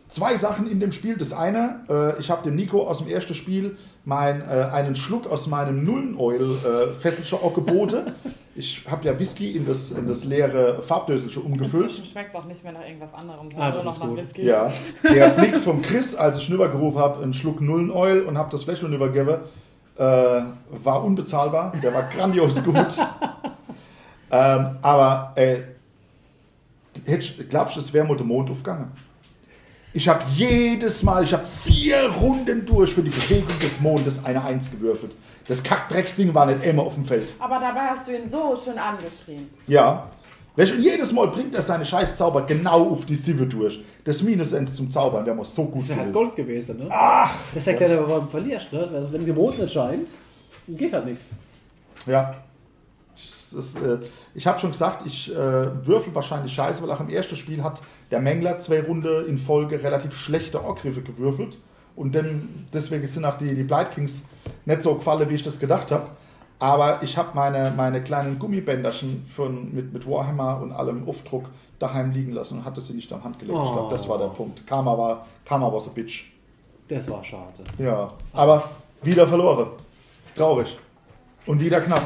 zwei Sachen in dem Spiel. Das eine, äh, ich habe dem Nico aus dem ersten Spiel mein, äh, einen Schluck aus meinem Nullen-Oil äh, Fesselcher geboten. *laughs* Ich habe ja Whisky in das, in das leere Farbdöselsche umgefüllt. Inzwischen schmeckt es auch nicht mehr nach irgendwas anderem, Ah, sondern ist noch nach gut. Whisky. Ja, *laughs* der Blick vom Chris, als ich rübergerufen habe, einen Schluck Nullen-Oil und habe das Fläschchen übergeben, äh, war unbezahlbar. Der war grandios gut. ähm, aber äh, glaubst du, es wäre mal der Mond aufgegangen? Ich habe jedes Mal, ich habe vier Runden durch für die Bewegung des Mondes eine Eins gewürfelt. Das Kackdrecksding war nicht immer auf dem Feld. Aber dabei hast du ihn so schön angeschrien. Ja. Weißt Und jedes Mal bringt er seine scheiß Zauber genau auf die Sieve durch. Das Minus 1 zum Zaubern, der muss so gut Das wäre halt. Gold gewesen, ne? Ach! Das erklärt aber, warum du verlierst, ne? Also, Wenn Mond nicht scheint, geht halt nichts. Ja. Das, äh, ich habe schon gesagt, ich äh, würfel wahrscheinlich scheiße, weil auch im ersten Spiel hat der Mängler zwei Runden in Folge relativ schlechte Angriffe gewürfelt. Und dann, deswegen sind auch die, die Blight Kings nicht so gefallen, wie ich das gedacht habe. Aber ich habe meine, meine kleinen Gummibänderchen von, mit, mit Warhammer und allem Aufdruck daheim liegen lassen und hatte sie nicht am Hand gelegt. Ich glaube, das war der Punkt. Karma war, Karma was a bitch. Das war schade. Ja, aber wieder verloren. Traurig. Und wieder knapp.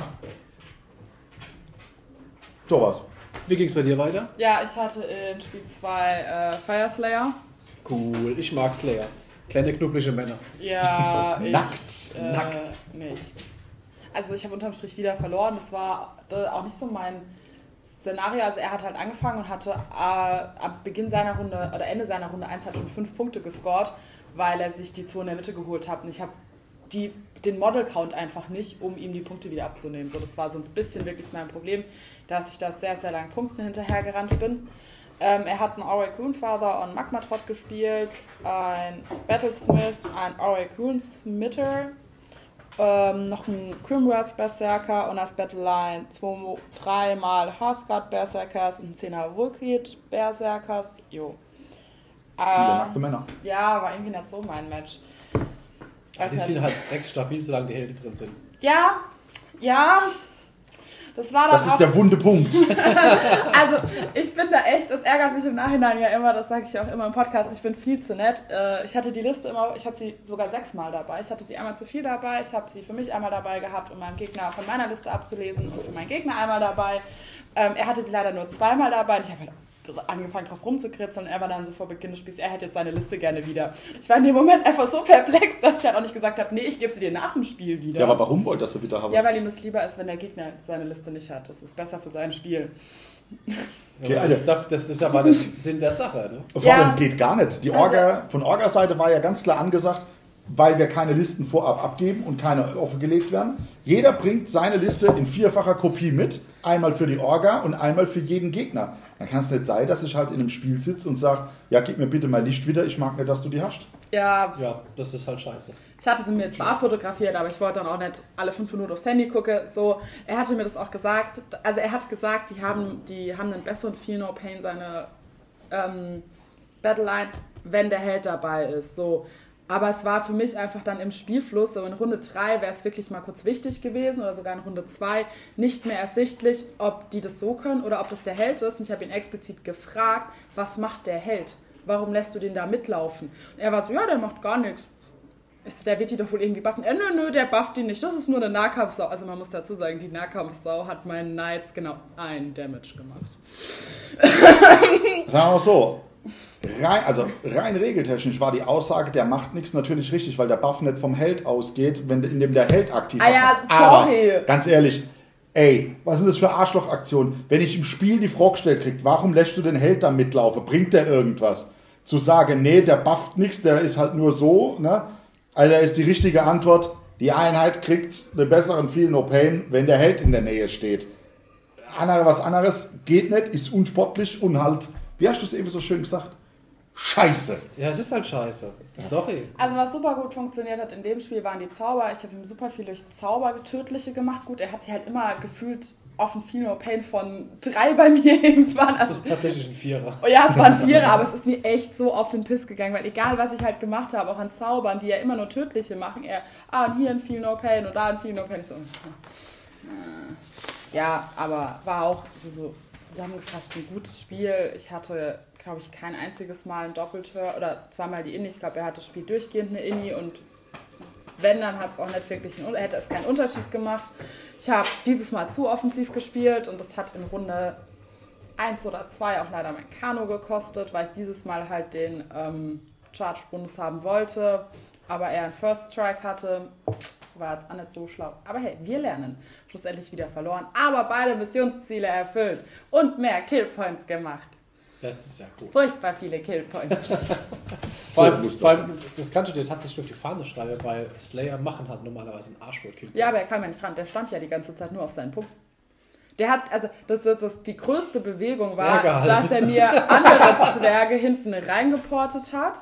So was. Wie ging es bei dir weiter? Ja, ich hatte in Spiel 2 äh, Fire Slayer. Cool, ich mag Slayer. Kleine knubbelige Männer. Ja, *laughs* ich Nackt. äh, Nackt. nicht. Also ich habe unterm Strich wieder verloren. Das war äh, auch nicht so mein Szenario. Also er hat halt angefangen und hatte äh, ab Beginn seiner Runde oder Ende seiner Runde 1 hat schon fünf Punkte gescored, weil er sich die zwei in der Mitte geholt hat. Und ich habe den Model-Count einfach nicht, um ihm die Punkte wieder abzunehmen. So, das war so ein bisschen wirklich mein Problem, dass ich da sehr, sehr lange Punkten hinterhergerannt bin. Ähm, er hat einen Auric Runefather und Magmatrot gespielt, ein Battlesmith, ein Auric Runesmitter, ähm, noch ein Grimworth Berserker und als Battleline zwei, dreimal Hearthguard Berserkers und ein 10er Vulkid Berserkers. Jo. Viele Äh, nackte Männer. ja, war irgendwie nicht so mein Match. Weiß Die sind halt recht stabil, solange die Hälfte drin sind. Ja, ja. Das war dann Das auch. ist der wunde Punkt. *laughs* Also, ich bin da echt, das ärgert mich im Nachhinein ja immer, das sage ich auch immer im Podcast, ich bin viel zu nett. Äh, Ich hatte die Liste immer, ich hatte sie sogar sechsmal dabei. Ich hatte sie einmal zu viel dabei, ich habe sie für mich einmal dabei gehabt, um meinem Gegner von meiner Liste abzulesen und für meinen Gegner einmal dabei. Ähm, Er hatte sie leider nur zweimal dabei und ich habe halt angefangen drauf rumzukritzeln und er war dann so vor Beginn des Spiels, er hätte jetzt seine Liste gerne wieder. Ich war in dem Moment einfach so *laughs* perplex, dass ich halt auch nicht gesagt habe, nee, ich gebe sie dir nach dem Spiel wieder. Ja, aber warum wollt ihr das wieder haben? Ja, weil ihm das lieber ist, wenn der Gegner seine Liste nicht hat. Das ist besser für sein Spiel. Ja, Alter. das, darf- das ist aber nicht Sinn der Sache, ne? Vor Ja. allem geht gar nicht. Die Orga, von Orga-Seite war ja ganz klar angesagt, weil wir keine Listen vorab abgeben und keine offengelegt werden. Jeder bringt seine Liste in vierfacher Kopie mit. Einmal für die Orga und einmal für jeden Gegner. Dann kann es nicht sein, dass ich halt in einem Spiel sitze und sage, ja, gib mir bitte mein Licht wieder, ich mag nicht, dass du die hast. Ja, Ja, das ist halt scheiße. ich hatte sie mir zwar fotografiert, aber ich wollte dann auch nicht alle fünf Minuten aufs Handy gucken. So, er hatte mir das auch gesagt. Also er hat gesagt, die haben, die haben einen besseren Feel No Pain seine ähm, Battlelines, wenn der Held dabei ist. So. Aber es war für mich einfach dann im Spielfluss, so in Runde 3 wäre es wirklich mal kurz wichtig gewesen oder sogar in Runde 2 nicht mehr ersichtlich, ob die das so können oder ob das der Held ist. Und ich habe ihn explizit gefragt, was macht der Held? Warum lässt du den da mitlaufen? Und er war so, ja, der macht gar nichts. Der wird die doch wohl irgendwie buffen. Äh, nö, nö, der bufft die nicht. Das ist nur eine Nahkampfsau. Also man muss dazu sagen, die Nahkampfsau hat meinen Knights genau ein Damage gemacht. Sagen wir so. Rein, also rein regeltechnisch war die Aussage, der macht nichts natürlich richtig, weil der Buff nicht vom Held ausgeht, wenn in dem der Held aktiv Ah was ja, macht. Aber sorry. ganz ehrlich, ey, was sind das für Arschlochaktionen? Wenn ich im Spiel die Frage gestellt krieg, warum lässt du den Held da mitlaufen? Bringt der irgendwas? Zu sagen, nee, der bufft nichts, der ist halt nur so, ne? Also da ist die richtige Antwort, die Einheit kriegt einen besseren Feel No Pain, wenn der Held in der Nähe steht. Andere, was anderes geht nicht, ist unsportlich und halt, wie hast du es eben so schön gesagt? Scheiße. Ja, es ist halt scheiße. Sorry. Also was super gut funktioniert hat in dem Spiel waren die Zauber. Ich habe ihm super viel durch Zauber tödliche gemacht. Gut, er hat sie halt immer gefühlt offen Feel No Pain von drei bei mir *laughs* irgendwann. Das Also ist tatsächlich ein Vierer. Oh ja, es waren *laughs* Vierer, aber es ist mir echt so auf den Piss gegangen, weil egal was ich halt gemacht habe, auch an Zaubern, die ja immer nur tödliche machen, er, ah, und hier ein Feel No Pain und da ein Feel No Pain. Ich so, äh. ja, aber war auch so, so zusammengefasst ein gutes Spiel. Ich hatte glaube ich, kein einziges Mal ein Doppeltör oder zweimal die Inni. Ich glaube, er hat das Spiel durchgehend eine Inni und wenn, dann hat es auch nicht wirklich einen, hätte es keinen Unterschied gemacht. Ich habe dieses Mal zu offensiv gespielt und das hat in Runde 1 oder 2 auch leider mein Kano gekostet, weil ich dieses Mal halt den ähm, Charge-Bonus haben wollte, aber er einen First Strike hatte. War jetzt auch nicht so schlau. Aber hey, wir lernen. Schlussendlich wieder verloren, aber beide Missionsziele erfüllt und mehr Killpoints gemacht. Das ist ja gut. Furchtbar viele Killpoints. *laughs* Vor allem, das vor allem, das kannst du dir tatsächlich durch die Fahne schreiben, weil Slayer machen hat normalerweise einen Arschwohl-Kill. Ja, aber er kam ja nicht ran. Der stand ja die ganze Zeit nur auf seinen Punkt. Der hat, also, das, das, das, die größte Bewegung war, halt. dass er mir andere Zwerge hinten reingeportet hat.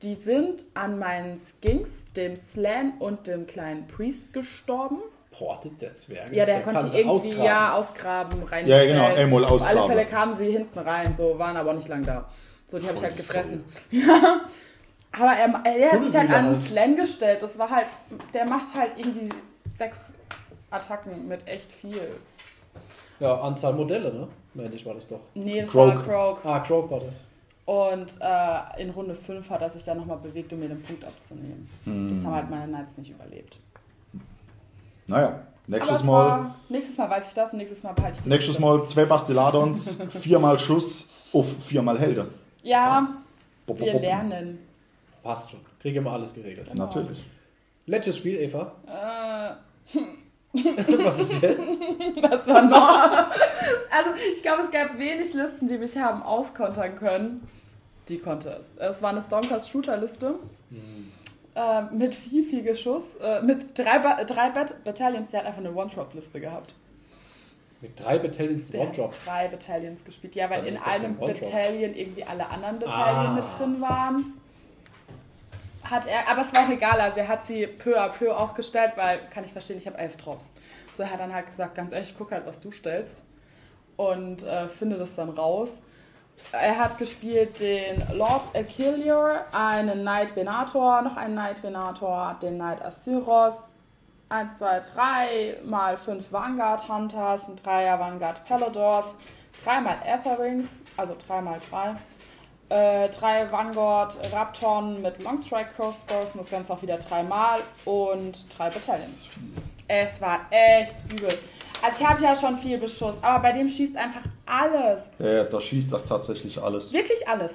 Die sind an meinen Skinks, dem Slan und dem kleinen Priest gestorben. Portet der Zwerg. Ja, der, konnte sie irgendwie ausgraben. ja ausgraben, rein. Ja, genau, einmal Auf alle ausgraben. Fälle kamen sie hinten rein, so waren aber nicht lang da. So, die habe ich halt gefressen. *laughs* Ja. Aber er, er hat sich halt an den. Slan gestellt. Das war halt, der macht halt irgendwie sechs Attacken mit echt viel. Ja, Anzahl Modelle, ne? Nein, nicht war das doch. Nee, das Croak. war Croak. Ah, Croak war das. Und äh, in Runde 5 hat er sich dann nochmal bewegt, um mir den Punkt abzunehmen. Hm. Das haben halt meine Knights nicht überlebt. Naja, Aber nächstes es Mal, war, nächstes Mal weiß ich das und nächstes Mal behalte ich die nächstes. Mal zwei Bastiladons, *laughs* viermal Schuss auf viermal Helden. Ja, Bop, bop, wir bop. lernen. Passt schon. Kriege immer alles geregelt. Natürlich. Letztes Spiel, Eva. Äh, *laughs* Was ist jetzt? *laughs* Das war noch. Also, ich glaube, es gab wenig Listen, die mich haben auskontern können. Die konnte es. Es war eine Stonkers Shooter-Liste. Äh, mit viel, viel Geschuss. Äh, mit drei, ba drei Bat Battalions. Der hat einfach eine One-Drop-Liste gehabt. Mit drei Battalions One-Drop. hat drei Battalions gespielt. Ja, weil in einem. Battalion irgendwie alle anderen Battalion Ah. mit drin waren. Hat er, aber es war auch egal, also er hat sie peu à peu auch gestellt, weil, kann ich verstehen, ich habe elf Drops. So, er hat dann halt gesagt, ganz ehrlich, guck halt, was du stellst und äh, finde das dann raus. Er hat gespielt den Lord Achilleor, einen Knight Venator, noch einen Knight Venator, den Knight Asyros, 1, 2, 3 mal 5 Vanguard Hunters, ein Dreier Vanguard Paladors, dreimal Etherings, also 3 mal 3. Äh, drei Vanguard Raptoren mit Longstrike Crossbows und das Ganze auch wieder dreimal und drei Battalions. Es war echt übel. Also ich habe ja schon viel Beschuss, aber bei dem schießt einfach alles. Ja, da schießt doch tatsächlich alles. Wirklich alles.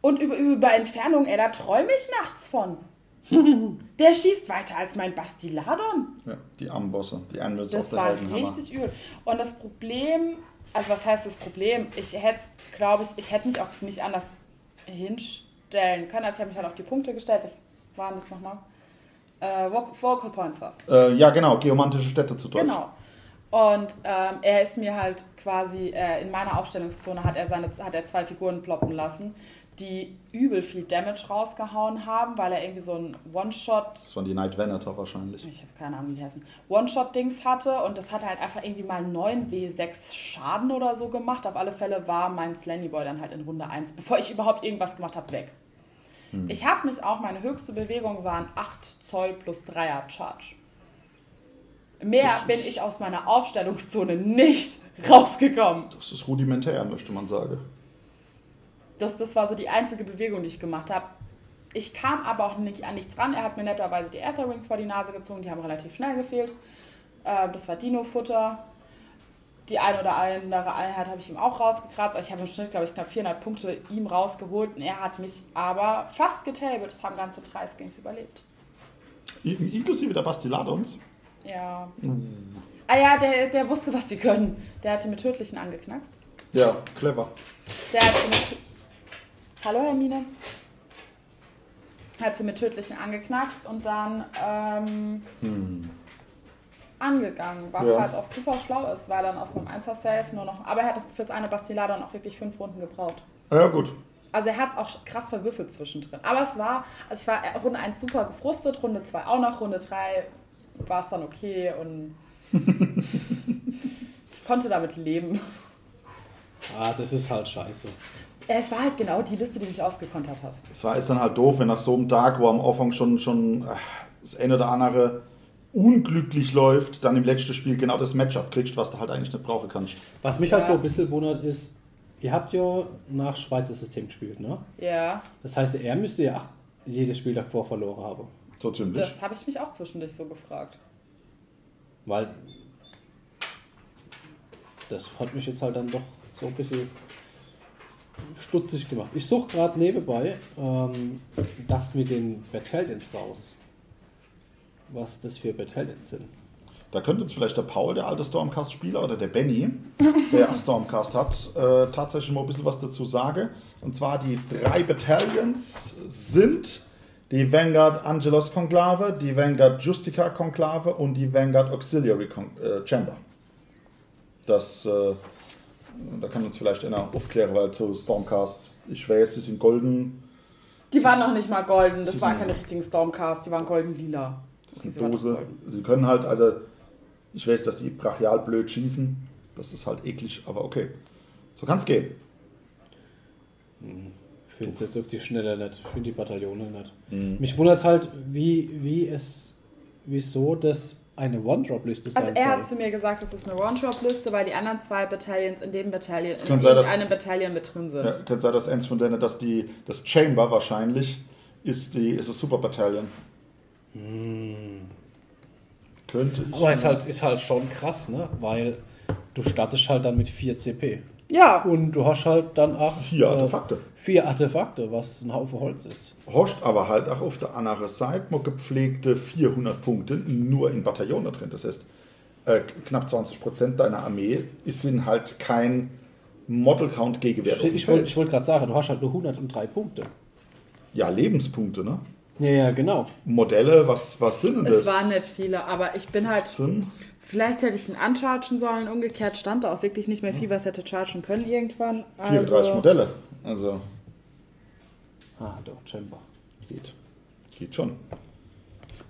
Und über, über Entfernung, ey, da träume ich nachts von. *laughs* Der schießt weiter als mein Bastiladon. Ja, die Ambosse, die Anvils auf Das der war Heldenhammer. richtig übel. Und das Problem, also was heißt das Problem? Ich hätte, glaube ich, ich hätte mich auch nicht anders hinstellen können. Also ich habe mich halt auf die Punkte gestellt. Was waren das nochmal? Äh, Voc- Vocal Points was. Äh, ja, genau, geomantische Städte zu Deutsch. Genau. Und ähm, er ist mir halt quasi äh, in meiner Aufstellungszone hat er seine hat er zwei Figuren ploppen lassen, die übel viel Damage rausgehauen haben, weil er irgendwie so ein One-Shot Das waren die Night Venator wahrscheinlich. ich habe keine Ahnung, wie die heißen, One-Shot-Dings hatte und das hat halt einfach irgendwie mal 9 W6 Schaden oder so gemacht. Auf alle Fälle war mein Slanny Boy dann halt in Runde 1, bevor ich überhaupt irgendwas gemacht habe, weg. Ich habe mich auch, meine höchste Bewegung waren 8 Zoll plus 3er Charge. Mehr bin ich aus meiner Aufstellungszone nicht rausgekommen. Das ist rudimentär, möchte man sagen. Das, das war so die einzige Bewegung, die ich gemacht habe. Ich kam aber auch nicht an nichts ran. Er hat mir netterweise die Etherrings vor die Nase gezogen, die haben relativ schnell gefehlt. Ähm, das war Dino-Futter. Die eine oder andere Einheit habe ich ihm auch rausgekratzt. Also ich habe im Schnitt, glaube ich, knapp 400 Punkte ihm rausgeholt. Und er hat mich aber fast getabelt. Das haben ganze drei Skins überlebt. In- Inklusive der Bastiladons. Ja. Ah ja, der, der wusste, was sie können. Der hat die mit Tödlichen angeknackst. Ja, clever. Der hat sie mit. Hallo, Hermine. Hat sie mit Tödlichen angeknackst und dann ähm, Hm. angegangen, was Ja. halt auch super schlau ist, weil dann aus einem 1er Safe nur noch. Aber er hat das fürs eine Bastiladon auch wirklich fünf Runden gebraucht. Ja, gut. Also er hat es auch krass verwürfelt zwischendrin. Aber es war, also ich war Runde 1 super gefrustet, Runde 2 auch noch, Runde 3 war es dann okay und *laughs* ich konnte damit leben. Ah, das ist halt scheiße. Es war halt genau die Liste, die mich ausgekontert hat. Es war, ist dann halt doof, wenn nach so einem Tag, wo am Anfang schon, schon das eine oder andere unglücklich läuft, dann im letzten Spiel genau das Matchup kriegst, was du halt eigentlich nicht brauchen kannst. Was mich halt Ja. so ein bisschen wundert ist, ihr habt ja nach Schweizer System gespielt, ne? Ja, Das heißt, er müsste ja auch jedes Spiel davor verloren haben. So ziemlich. das habe ich mich auch zwischendurch so gefragt. Weil das hat mich jetzt halt dann doch so ein bisschen stutzig gemacht. Ich suche gerade nebenbei ähm, das mit den Battalions raus. Was das für Battalions sind. Da könnte uns vielleicht der Paul, der alte Stormcast-Spieler, oder der Benny, *laughs* der auch Stormcast hat, äh, tatsächlich mal ein bisschen was dazu sagen. Und zwar die drei Battalions sind die Vanguard Angelos Konklave, die Vanguard Justica Konklave und die Vanguard Auxiliary Con äh, Chamber. Das, äh, da kann uns vielleicht einer aufklären, weil zu Stormcasts, ich weiß, sie sind golden, Die waren noch nicht mal golden, das waren keine richtigen Stormcast, die waren golden-lila. Das ist eine Dose. Sie können halt, also, ich weiß, dass die brachial blöd schießen. Das ist halt eklig, aber okay. So kann es gehen. Ich finde es jetzt auf die Schnelle nicht. Ich finde die Bataillone nicht. Mhm. Mich wundert es halt, wie, wie es, wieso das eine One-Drop-Liste Also sein er hat soll. zu mir gesagt, das ist eine One-Drop-Liste, weil die anderen zwei Battalions in dem Bataillon, in kann sein, dass- einem Bataillon mit drin sind. Ja, könnte sein, dass eins von denen, dass die, das Chamber wahrscheinlich ist, die, ist das Super Battalion. Könnte ich. Aber ist halt, ist halt schon krass, ne? Weil du startest halt dann mit 4 CP. Ja, Und du hast halt dann auch Vier äh, Artefakte. vier Artefakte, was ein Haufen Holz ist. Horst aber halt auch auf der anderen Seite mal gepflegte 400 Punkte nur in Bataillone drin. Das heißt, äh, knapp 20 Prozent deiner Armee sind halt kein Model Count Gegenwert. dem Ich, wollte ich wollte gerade sagen, du hast halt nur 103 Punkte. Ja, Lebenspunkte, ne? Ja, ja, genau. Modelle, was, was sind denn das? es waren nicht viele, aber ich bin halt. 15? Vielleicht hätte ich ihn anchargen sollen, umgekehrt stand da auch wirklich nicht mehr viel, was hätte chargen können irgendwann. 34 Also, Modelle. Also, Ah, doch, Chamber. geht. Geht schon.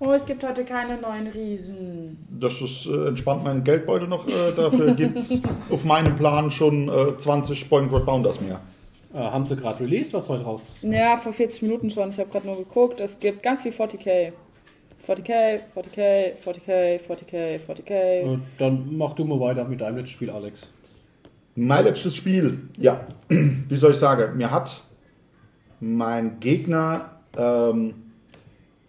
oh, es gibt heute keine neuen Riesen. Das ist, äh, entspannt meinen Geldbeutel noch. Äh, dafür gibt es *laughs* auf meinem Plan schon äh, 20 Point Road Bounders mehr. Äh, haben sie gerade released, was heute raus? Ja, vor 40 Minuten schon. Ich habe gerade nur geguckt. Es gibt ganz viel 40k. 40k, 40k, 40k, 40k, 40k. Äh, dann mach du mal weiter mit deinem letzten Spiel, Alex. Mein letztes Spiel, ja, wie soll ich sagen, mir hat mein Gegner ähm,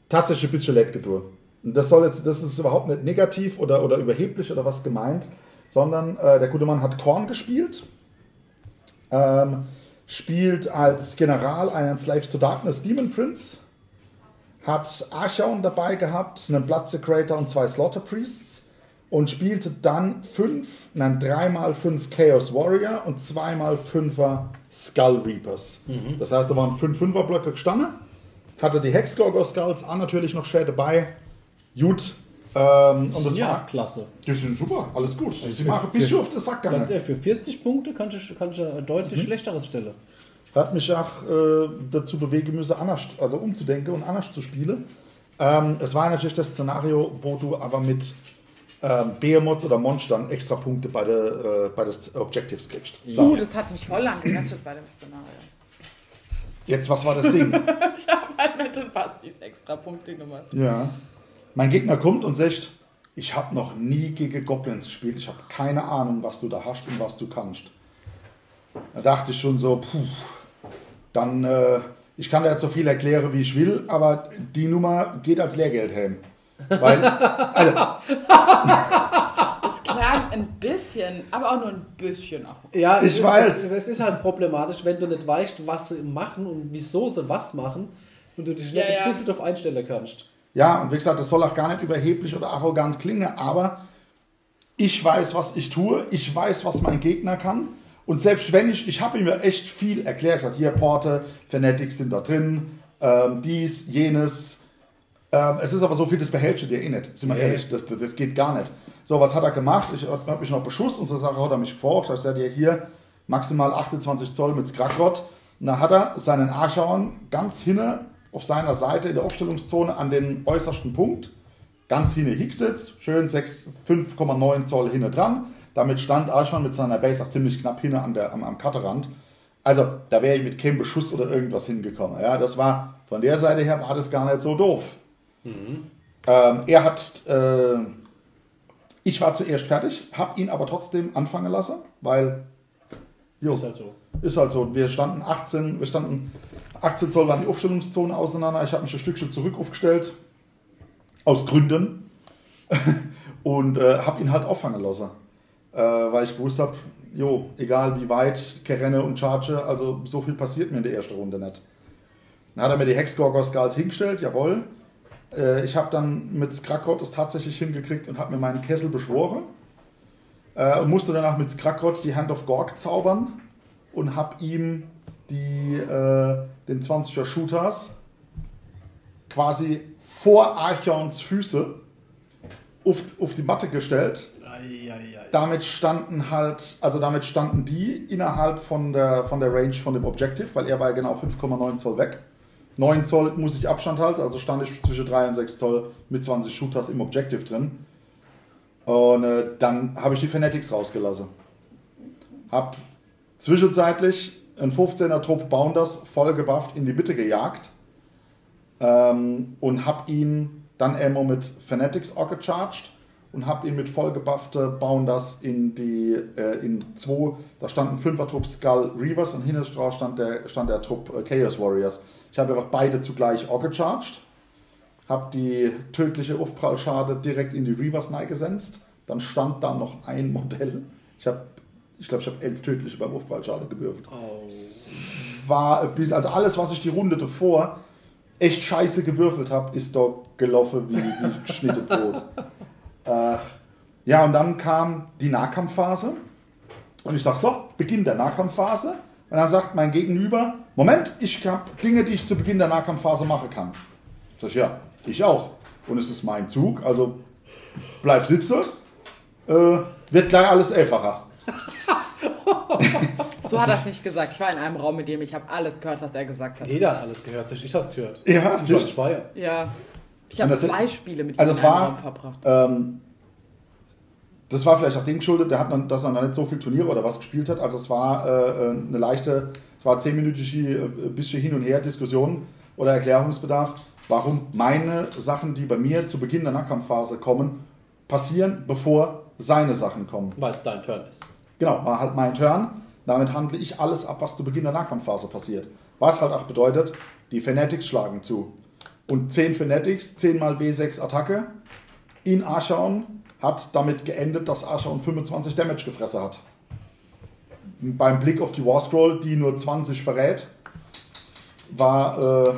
tatsächlich ein bisschen leid getan. Das, soll jetzt, das ist überhaupt nicht negativ oder, oder überheblich oder was gemeint, sondern äh, der gute Mann hat Korn gespielt, ähm, spielt als General einen Slaves to Darkness Demon Prince, hat Archaon dabei gehabt, einen Blood Secretor und zwei Slaughter Priests und spielte dann fünf, nein, dreimal fünf Chaos Warrior und zweimal fünfer Skull Reapers. Das heißt, da waren fünf Fünferblöcke gestanden, hatte die Hexgorgor Skulls auch natürlich noch schön dabei. Gut. Ähm, und das ja, war, klasse. die sind super, alles gut. Die für- machen für- auf den Sack Ganz gegangen. ehrlich, für 40 Punkte kannst du, kannst du deutlich Mhm. schlechteres stellen. Hat mich auch äh, dazu bewegen müssen, anders, also umzudenken und anders zu spielen. Ähm, es war natürlich das Szenario, wo du aber mit ähm, Behemoths oder Monstern extra Punkte bei der äh, bei des Objectives kriegst. So, Uh, das hat mich voll lang gerettet bei dem Szenario. jetzt, was war das Ding? *laughs* Ich habe halt mit den Bastis extra Punkte gemacht. ja. Mein Gegner kommt und sagt, ich habe noch nie gegen Goblins gespielt, ich habe keine Ahnung, was du da hast und was du kannst. Da dachte ich schon so, puh, dann, äh, ich kann dir jetzt so viel erklären, wie ich will, aber die Nummer geht als Lehrgeldhelm. Weil, *laughs* also, Es klang ein bisschen, aber auch nur ein bisschen auch. Ja, Ich es ist, weiß. Es, es ist halt problematisch, wenn du nicht weißt, was sie machen und wieso sie was machen und du dich nicht Ja, ja. ein bisschen darauf einstellen kannst. ja, und wie gesagt, das soll auch gar nicht überheblich oder arrogant klingen, aber ich weiß, was ich tue, ich weiß, was mein Gegner kann. Und selbst wenn ich, ich habe ihm ja echt viel erklärt, ich sag, hier Porte, Fanatics sind da drin, ähm, dies, jenes. Ähm, es ist aber so viel, das behältst du dir eh nicht, sind wir ehrlich, das, das, geht gar nicht. So, was hat er gemacht? Ich habe mich noch beschusst und so Sache hat er mich gefragt. Ich sagte, ja, hier maximal 28 Zoll mit Skragrott. Und da hat er seinen Archon ganz hinne auf seiner Seite in der Aufstellungszone an den äußersten Punkt ganz hinne hingesetzt, schön 6, 5,9 Zoll hinne dran. Damit stand Archon mit seiner Base auch ziemlich knapp hinne an der, am, am Cutterrand. Also, da wäre ich mit keinem Beschuss oder irgendwas hingekommen. Ja, das war, von der Seite her war das gar nicht so doof. Ähm, er hat, äh, ich war zuerst fertig, habe ihn aber trotzdem anfangen lassen, weil, jo, Ist halt so. ist halt so. Wir standen 18, wir standen 18 Zoll waren die Aufstellungszone auseinander. Ich habe mich ein Stückchen zurück aufgestellt. Aus Gründen. *laughs* und äh, habe ihn halt auffangen lassen. Äh, weil ich gewusst habe, jo, egal wie weit, Kerenne und Charge, also so viel passiert mir in der ersten Runde nicht. Dann hat er mir die Hexgorgor Skulls hingestellt, jawohl. Äh, ich habe dann mit Skrakrot es tatsächlich hingekriegt und habe mir meinen Kessel beschworen. Äh, musste danach mit Skrakrot die Hand of Gorg zaubern und habe ihm die, äh, den 20er Shooters quasi vor Archons Füße auf, auf die Matte gestellt. Damit standen halt, also damit standen die innerhalb von der, von der Range von dem Objective, weil er war ja genau 5,9 Zoll weg. 9 Zoll muss ich Abstand halten, also stand ich zwischen 3 und 6 Zoll mit 20 Shooters im Objective drin. Und äh, dann habe ich die Fanatics rausgelassen. Hab zwischenzeitlich ein 15er Trupp Bounders voll gebufft in die Mitte gejagt ähm, und habe ihn dann einmal mit Fanatics auch gecharged und habe ihn mit vollgebuffte Bounders in die äh, in zwei, da standen Fünfer Trupp Skull Reavers und hinten drauf stand der, stand der Trupp äh, Chaos Warriors. Ich habe einfach beide zugleich auch gecharged, habe die tödliche Aufprallschade direkt in die Reavers gesenzt. Dann stand da noch ein Modell. Ich habe ich glaube, ich habe elf tödliche beim Aufprallschade gewürfelt. Oh. War ein bisschen, also alles, was ich die Runde davor echt scheiße gewürfelt habe, ist doch gelaufen wie, wie geschnitten Brot. *laughs* äh, ja, und dann kam die Nahkampfphase. Und ich sage, so, Beginn der Nahkampfphase. Und dann sagt mein Gegenüber, Moment, ich habe Dinge, die ich zu Beginn der Nahkampfphase machen kann. Sag ich, ja, ich auch. Und es ist mein Zug, also bleib sitzen. Äh, wird gleich alles einfacher. *laughs* so hat er es nicht gesagt. Ich war in einem Raum mit ihm, ich habe alles gehört, was er gesagt hat. Jeder hat alles gehört, ich habe es gehört. Ja, ich war zwei. Ja. Ich habe zwei Spiele mit ihm also in einem war, Raum verbracht. Ähm, das war vielleicht auch dem geschuldet, der hat dann, dass er noch nicht so viel Turniere oder was gespielt hat. Also es war äh, eine leichte, es war zehnminütige äh, bisschen hin und her Diskussion oder Erklärungsbedarf, warum meine Sachen, die bei mir zu Beginn der Nahkampfphase kommen, passieren, bevor seine Sachen kommen. Weil es dein Turn ist. Genau, war halt mein Turn. Damit handle ich alles ab, was zu Beginn der Nahkampfphase passiert. Was halt auch bedeutet, die Fanatics schlagen zu. Und 10 Fanatics, 10 mal W6 Attacke in Archaon hat damit geendet, dass Archaon 25 Damage gefressen hat. Beim Blick auf die War Scroll, die nur 20 verrät, war äh,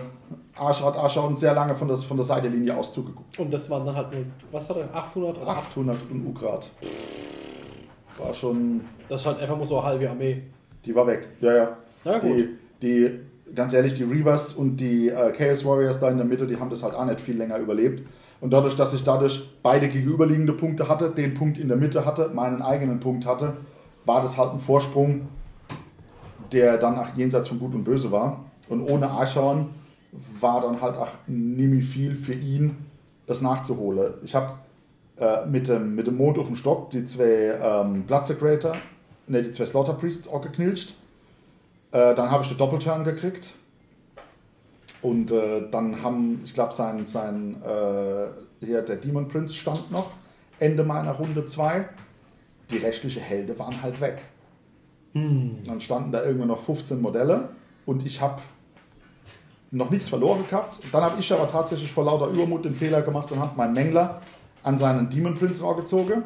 Arsch, hat Archaon sehr lange von, das, von der Seitenlinie aus zugeguckt. Und das waren dann halt nur, was hat er, 800? Oder 800 und U-Grad war schon. Das ist halt einfach nur so eine halbe Armee. Die war weg, ja, ja. Na gut. Die, die, ganz ehrlich, die Reavers und die äh, Chaos Warriors da in der Mitte, die haben das halt auch nicht viel länger überlebt. Und dadurch, dass ich dadurch beide gegenüberliegende Punkte hatte, den Punkt in der Mitte hatte, meinen eigenen Punkt hatte, war das halt ein Vorsprung, der dann auch jenseits von Gut und Böse war. Und ohne Archon war dann halt auch nie viel für ihn, das nachzuholen. Ich habe äh, mit, dem, mit dem Mond auf dem Stock die zwei ähm, Blood ne, die zwei Slaughter Priests auch geknilcht. Äh, dann habe ich den Doppelturn gekriegt. Und äh, dann haben, ich glaube, sein, sein äh, hier der Demon Prince stand noch. Ende meiner Runde 2. Die rechtliche Helden waren halt weg. Hm. Dann standen da irgendwo noch 15 Modelle und ich habe noch nichts verloren gehabt. Dann habe ich aber tatsächlich vor lauter Übermut den Fehler gemacht und habe meinen Mängler an seinen Demon Prince gezogen.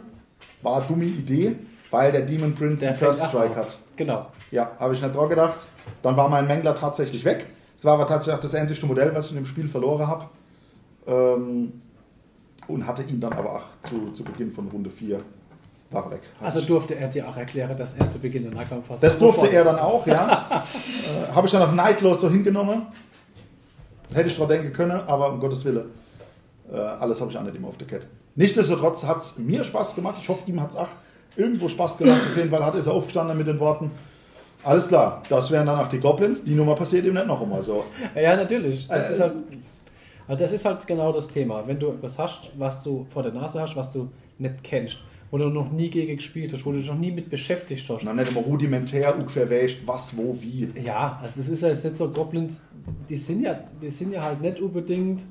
War eine dumme Idee, weil der Demon Prince der First Strike hat. Genau. Ja, habe ich nicht drauf gedacht. Dann war mein Mängler tatsächlich weg. Es war aber tatsächlich auch das einzige Modell, was ich in dem Spiel verloren habe. Ähm, und hatte ihn dann aber auch zu, zu Beginn von Runde 4 war weg. Also durfte er dir auch erklären, dass er zu Beginn der Nahkampfphase. Das durfte er dann auch, ja. *laughs* äh, habe ich dann auch neidlos so hingenommen. Hätte ich drauf denken können, aber um Gottes Willen. Äh, alles habe ich auch nicht immer auf der Kette. Nichtsdestotrotz hat es mir Spaß gemacht. Ich hoffe, ihm hat es auch irgendwo Spaß gemacht. Auf jeden Fall hat er aufgestanden mit den Worten. Alles klar, das wären dann auch die Goblins. Die Nummer passiert ihm nicht noch einmal so. Ja, natürlich. Das, äh, ist halt, das ist halt genau das Thema. Wenn du etwas hast, was du vor der Nase hast, was du nicht kennst, wo du noch nie gegen gespielt hast, wo du dich noch nie mit beschäftigt hast. Na, nicht immer rudimentär ungefähr verwäscht, was, wo, wie. Ja, also es ist ja jetzt nicht so, Goblins, die sind ja, die sind ja halt nicht unbedingt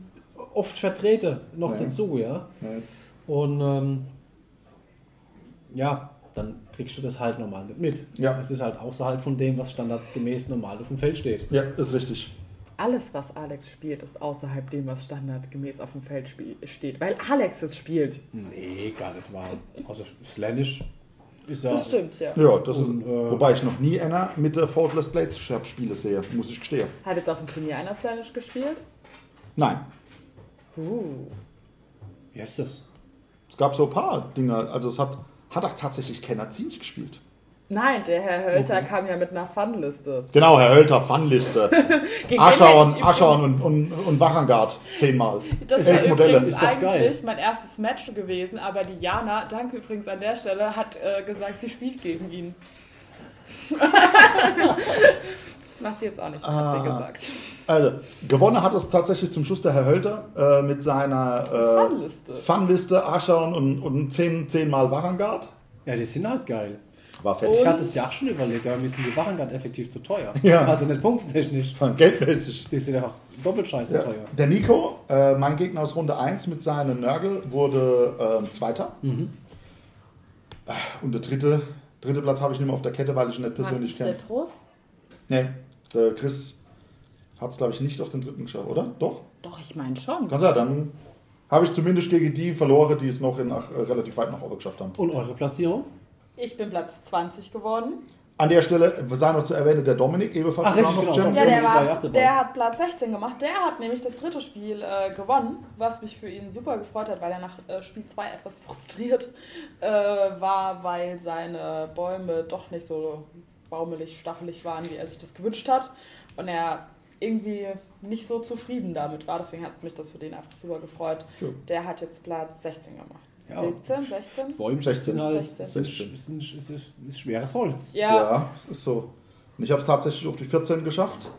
oft vertreten noch nee. dazu, ja. Nee. Und ähm, ja, dann kriegst du das halt normal nicht mit. Ja. Es ist halt außerhalb von dem, was standardgemäß normal auf dem Feld steht. Ja, ist richtig. Alles, was Alex spielt, ist außerhalb dem, was standardgemäß auf dem Feld steht. Weil Alex es spielt. Nee, gar nicht wahr. Also Slanish ist ja. Das stimmt, ja. Ja, das Und, ist, äh, wobei ich noch nie einer mit der Faultless Blades Spiele sehe, muss ich gestehen. Hat jetzt auf dem Turnier einer Slanish gespielt? Nein, Uh. Wie heißt das? es gab so ein paar Dinge. Also es hat, hat auch tatsächlich keiner ziemlich gespielt. Nein, der Herr Hölter Okay. kam ja mit einer Fun-Liste. Genau, Herr Hölter, Funliste. *laughs* Aschauern, Aschauern und, und, und Wachangard. Zehnmal. Das wäre Modelle. übrigens Ist eigentlich geil. mein erstes Match gewesen, aber die Jana, danke übrigens an der Stelle, hat äh, gesagt, sie spielt gegen ihn. *laughs* das macht sie jetzt auch nicht, hat sie Ah. gesagt. Also, gewonnen hat es tatsächlich zum Schluss der Herr Hölter äh, mit seiner äh, Fun-Liste. Funliste, Aschauern und, und zehn, zehnmal Wachangard. Ja, die sind halt geil. War Und- Ich hatte es ja auch schon überlegt, aber mir sind die Wachen ganz effektiv zu teuer. Ja. Also nicht punkttechnisch. Von geldmäßig. Die sind einfach doppelt scheiße Ja. teuer. Der Nico, äh, mein Gegner aus Runde 1 mit seinem Nörgel, wurde ähm, Zweiter. Mhm. Äh, Und der dritte, dritte Platz habe ich nicht mehr auf der Kette, weil ich ihn nicht persönlich kenne. Retros? Nee, der Chris hat es, glaube ich, nicht auf den dritten geschafft, oder? Doch? Doch, ich meine schon. Ganz ja, dann habe ich zumindest gegen die verloren, die es noch in, ach, äh, relativ weit nach oben geschafft haben. Und eure Platzierung? Ich bin Platz 20 geworden. An der Stelle sei noch zu erwähnen, der Dominik, ebenfalls Ach, richtig, genau. Champions. Ja, der, war der hat Platz 16 gemacht. Der hat nämlich das dritte Spiel äh, gewonnen, was mich für ihn super gefreut hat, weil er nach äh, Spiel 2 etwas *laughs* frustriert äh, war, weil seine Bäume doch nicht so baumelig, stachelig waren, wie er sich das gewünscht hat. Und er irgendwie nicht so zufrieden damit war. Deswegen hat mich das für den einfach super gefreut. Ja. Der hat jetzt Platz 16 gemacht. Ja. 17, 16? Bäume 16. sind halt 16. sind, sind, ist, ist, ist schweres Holz. Ja. Ja, ist so. Und ich habe es tatsächlich auf die 14 geschafft.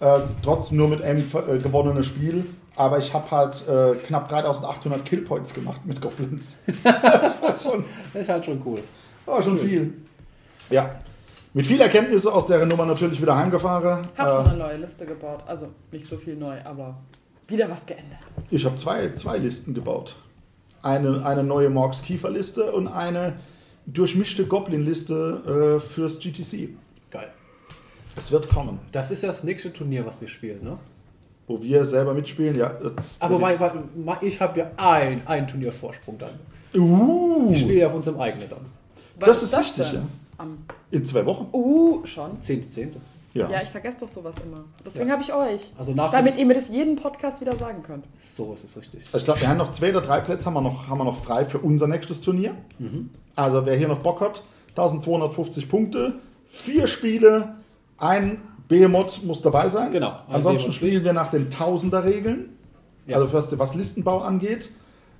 Äh, trotzdem nur mit einem äh, gewonnenes Spiel. Aber ich habe halt äh, knapp 3800 Killpoints gemacht mit Goblins. *laughs* das war schon, Das ist halt schon cool. war schon viel. Ja. Mit viel Erkenntnisse aus der Nummer natürlich wieder heimgefahren. Hab schon Äh, eine neue Liste gebaut. Also nicht so viel neu, aber wieder was geändert. ich habe zwei, zwei Listen gebaut. Eine, eine neue Morgs Kiefer-Liste und eine durchmischte Goblin-Liste äh, fürs GTC. Geil. Es wird kommen. Das ist ja das nächste Turnier, was wir spielen, ne? Wo wir selber mitspielen, ja. das- Aber wobei, ich habe ja ein, ein Turniervorsprung dann. Uh, Ich spiele ja auf unserem eigenen dann. Was Das ist wichtig, denn? ja. Am in zwei Wochen. uh, schon. 10.10. Ja. Ja, ich vergesse doch sowas immer. Deswegen Ja. habe ich euch. Also nach Damit ihr mir das jeden Podcast wieder sagen könnt. So ist es richtig. Also ich glaube, wir haben noch zwei oder drei Plätze haben wir noch, haben wir noch frei für unser nächstes Turnier. Mhm. Also wer hier noch Bock hat, 1250 Punkte, vier Spiele, ein Behemoth muss dabei sein. Genau, Ansonsten Behemoth spielen wir nach den Tausender-Regeln. Ja. Also was, was Listenbau angeht,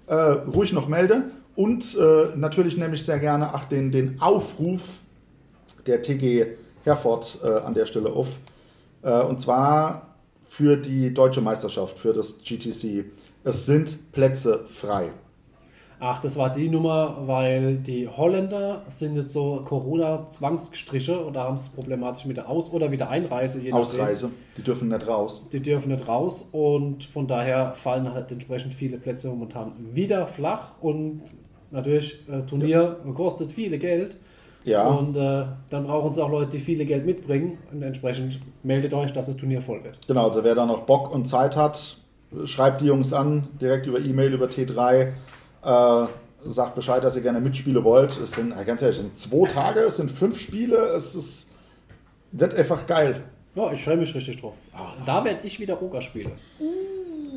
äh, ruhig noch melde. Und äh, natürlich nehme ich sehr gerne ach, den, den Aufruf der TG Herford äh, an der Stelle auf. Äh, und zwar für die deutsche Meisterschaft, für das GTC. Es sind Plätze frei. Ach, das war die Nummer, weil die Holländer sind jetzt so Corona-Zwangsgestriche oder haben es problematisch mit der Aus- oder wieder Einreise. je. Ausreise, die dürfen nicht raus. Die dürfen nicht raus und von daher fallen halt entsprechend viele Plätze momentan wieder flach und natürlich äh, Turnier kostet viele Geld Ja, und äh, dann brauchen es auch Leute, die viele Geld mitbringen und entsprechend meldet euch, dass das Turnier voll wird. genau. Also wer da noch Bock und Zeit hat, schreibt die Jungs an, direkt über E-Mail, über T3. Äh, sagt Bescheid, dass ihr gerne mitspielen wollt. Es sind, ganz ehrlich, es sind zwei Tage, es sind fünf Spiele, es ist, wird einfach geil. Ja, ich freue mich richtig drauf. da werde ich wieder Oga spielen.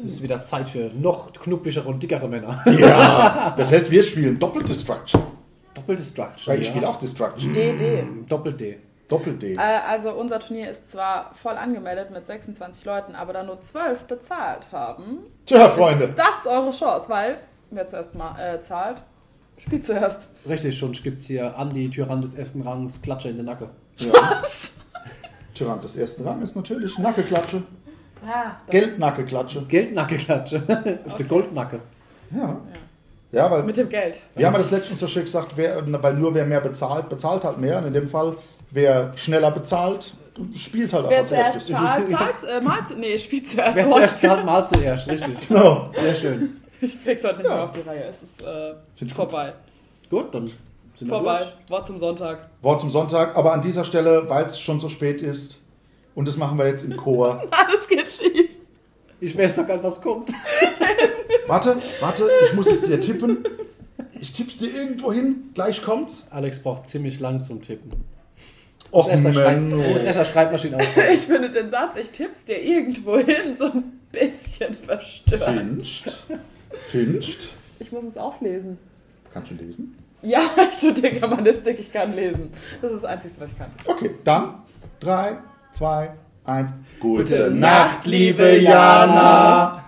Das ist wieder Zeit für noch knuppeligere und dickere Männer. Ja, *laughs* das heißt, wir spielen Doppel-Destruction. Doppel-Destruction. Weil ich ja. spiele auch Destruction. DD. Doppel-D. Doppel-D. Äh, also unser Turnier ist zwar voll angemeldet mit 26 Leuten, aber da nur 12 bezahlt haben, Tja, Freunde. das ist eure Chance, weil wer zuerst mal äh, zahlt, spielt zuerst. Richtig, schon gibt es hier Andi, Tyrann des ersten Rangs, Klatsche in den Nacken. Ja. *laughs* Tyrant des ersten Rangs ist natürlich Nackeklatsche. Ja, Geldnackeklatsche. Geldnacke-Klatsche. *laughs* Auf der Goldnacke. Ja. Ja, weil mit dem Geld. wir haben ja das letztens so schön gesagt, wer, weil nur wer mehr bezahlt, bezahlt halt mehr. Und in dem Fall, wer schneller bezahlt, spielt halt auch Wer als erstes. zuerst zahlt, *laughs* zahlt, äh, malt, nee, spielt zuerst. Wer zuerst zahlt, mal zuerst. Richtig. Genau. Sehr schön. Ich krieg's heute nicht Ja. mehr auf die Reihe, es ist äh, Find's gut. vorbei. Gut, dann Sind wir Vorbei. durch? Wort zum Sonntag. Wort zum Sonntag, aber an dieser Stelle, weil es schon so spät ist, und das machen wir jetzt im Chor. *laughs* Alles geht schief. Ich weiß doch gar nicht, was kommt. *laughs* Warte, warte, ich muss es dir tippen. Ich tipp's dir irgendwo hin, gleich kommt's. Alex braucht ziemlich lang zum Tippen. Och, Muss erst der Schreib- Menno. muss erst der Schreibmaschine aufmachen. *laughs* Ich finde den Satz, ich tipp's dir irgendwo hin, so ein bisschen verstört. Finscht. Finscht. Ich muss es auch lesen. Kannst du lesen? Ja, *laughs* ich studiere Germanistik, ich kann lesen. Das ist das Einzige, was ich kann. Okay, dann 3, 2, 1. Gute, Gute Nacht, liebe Jana.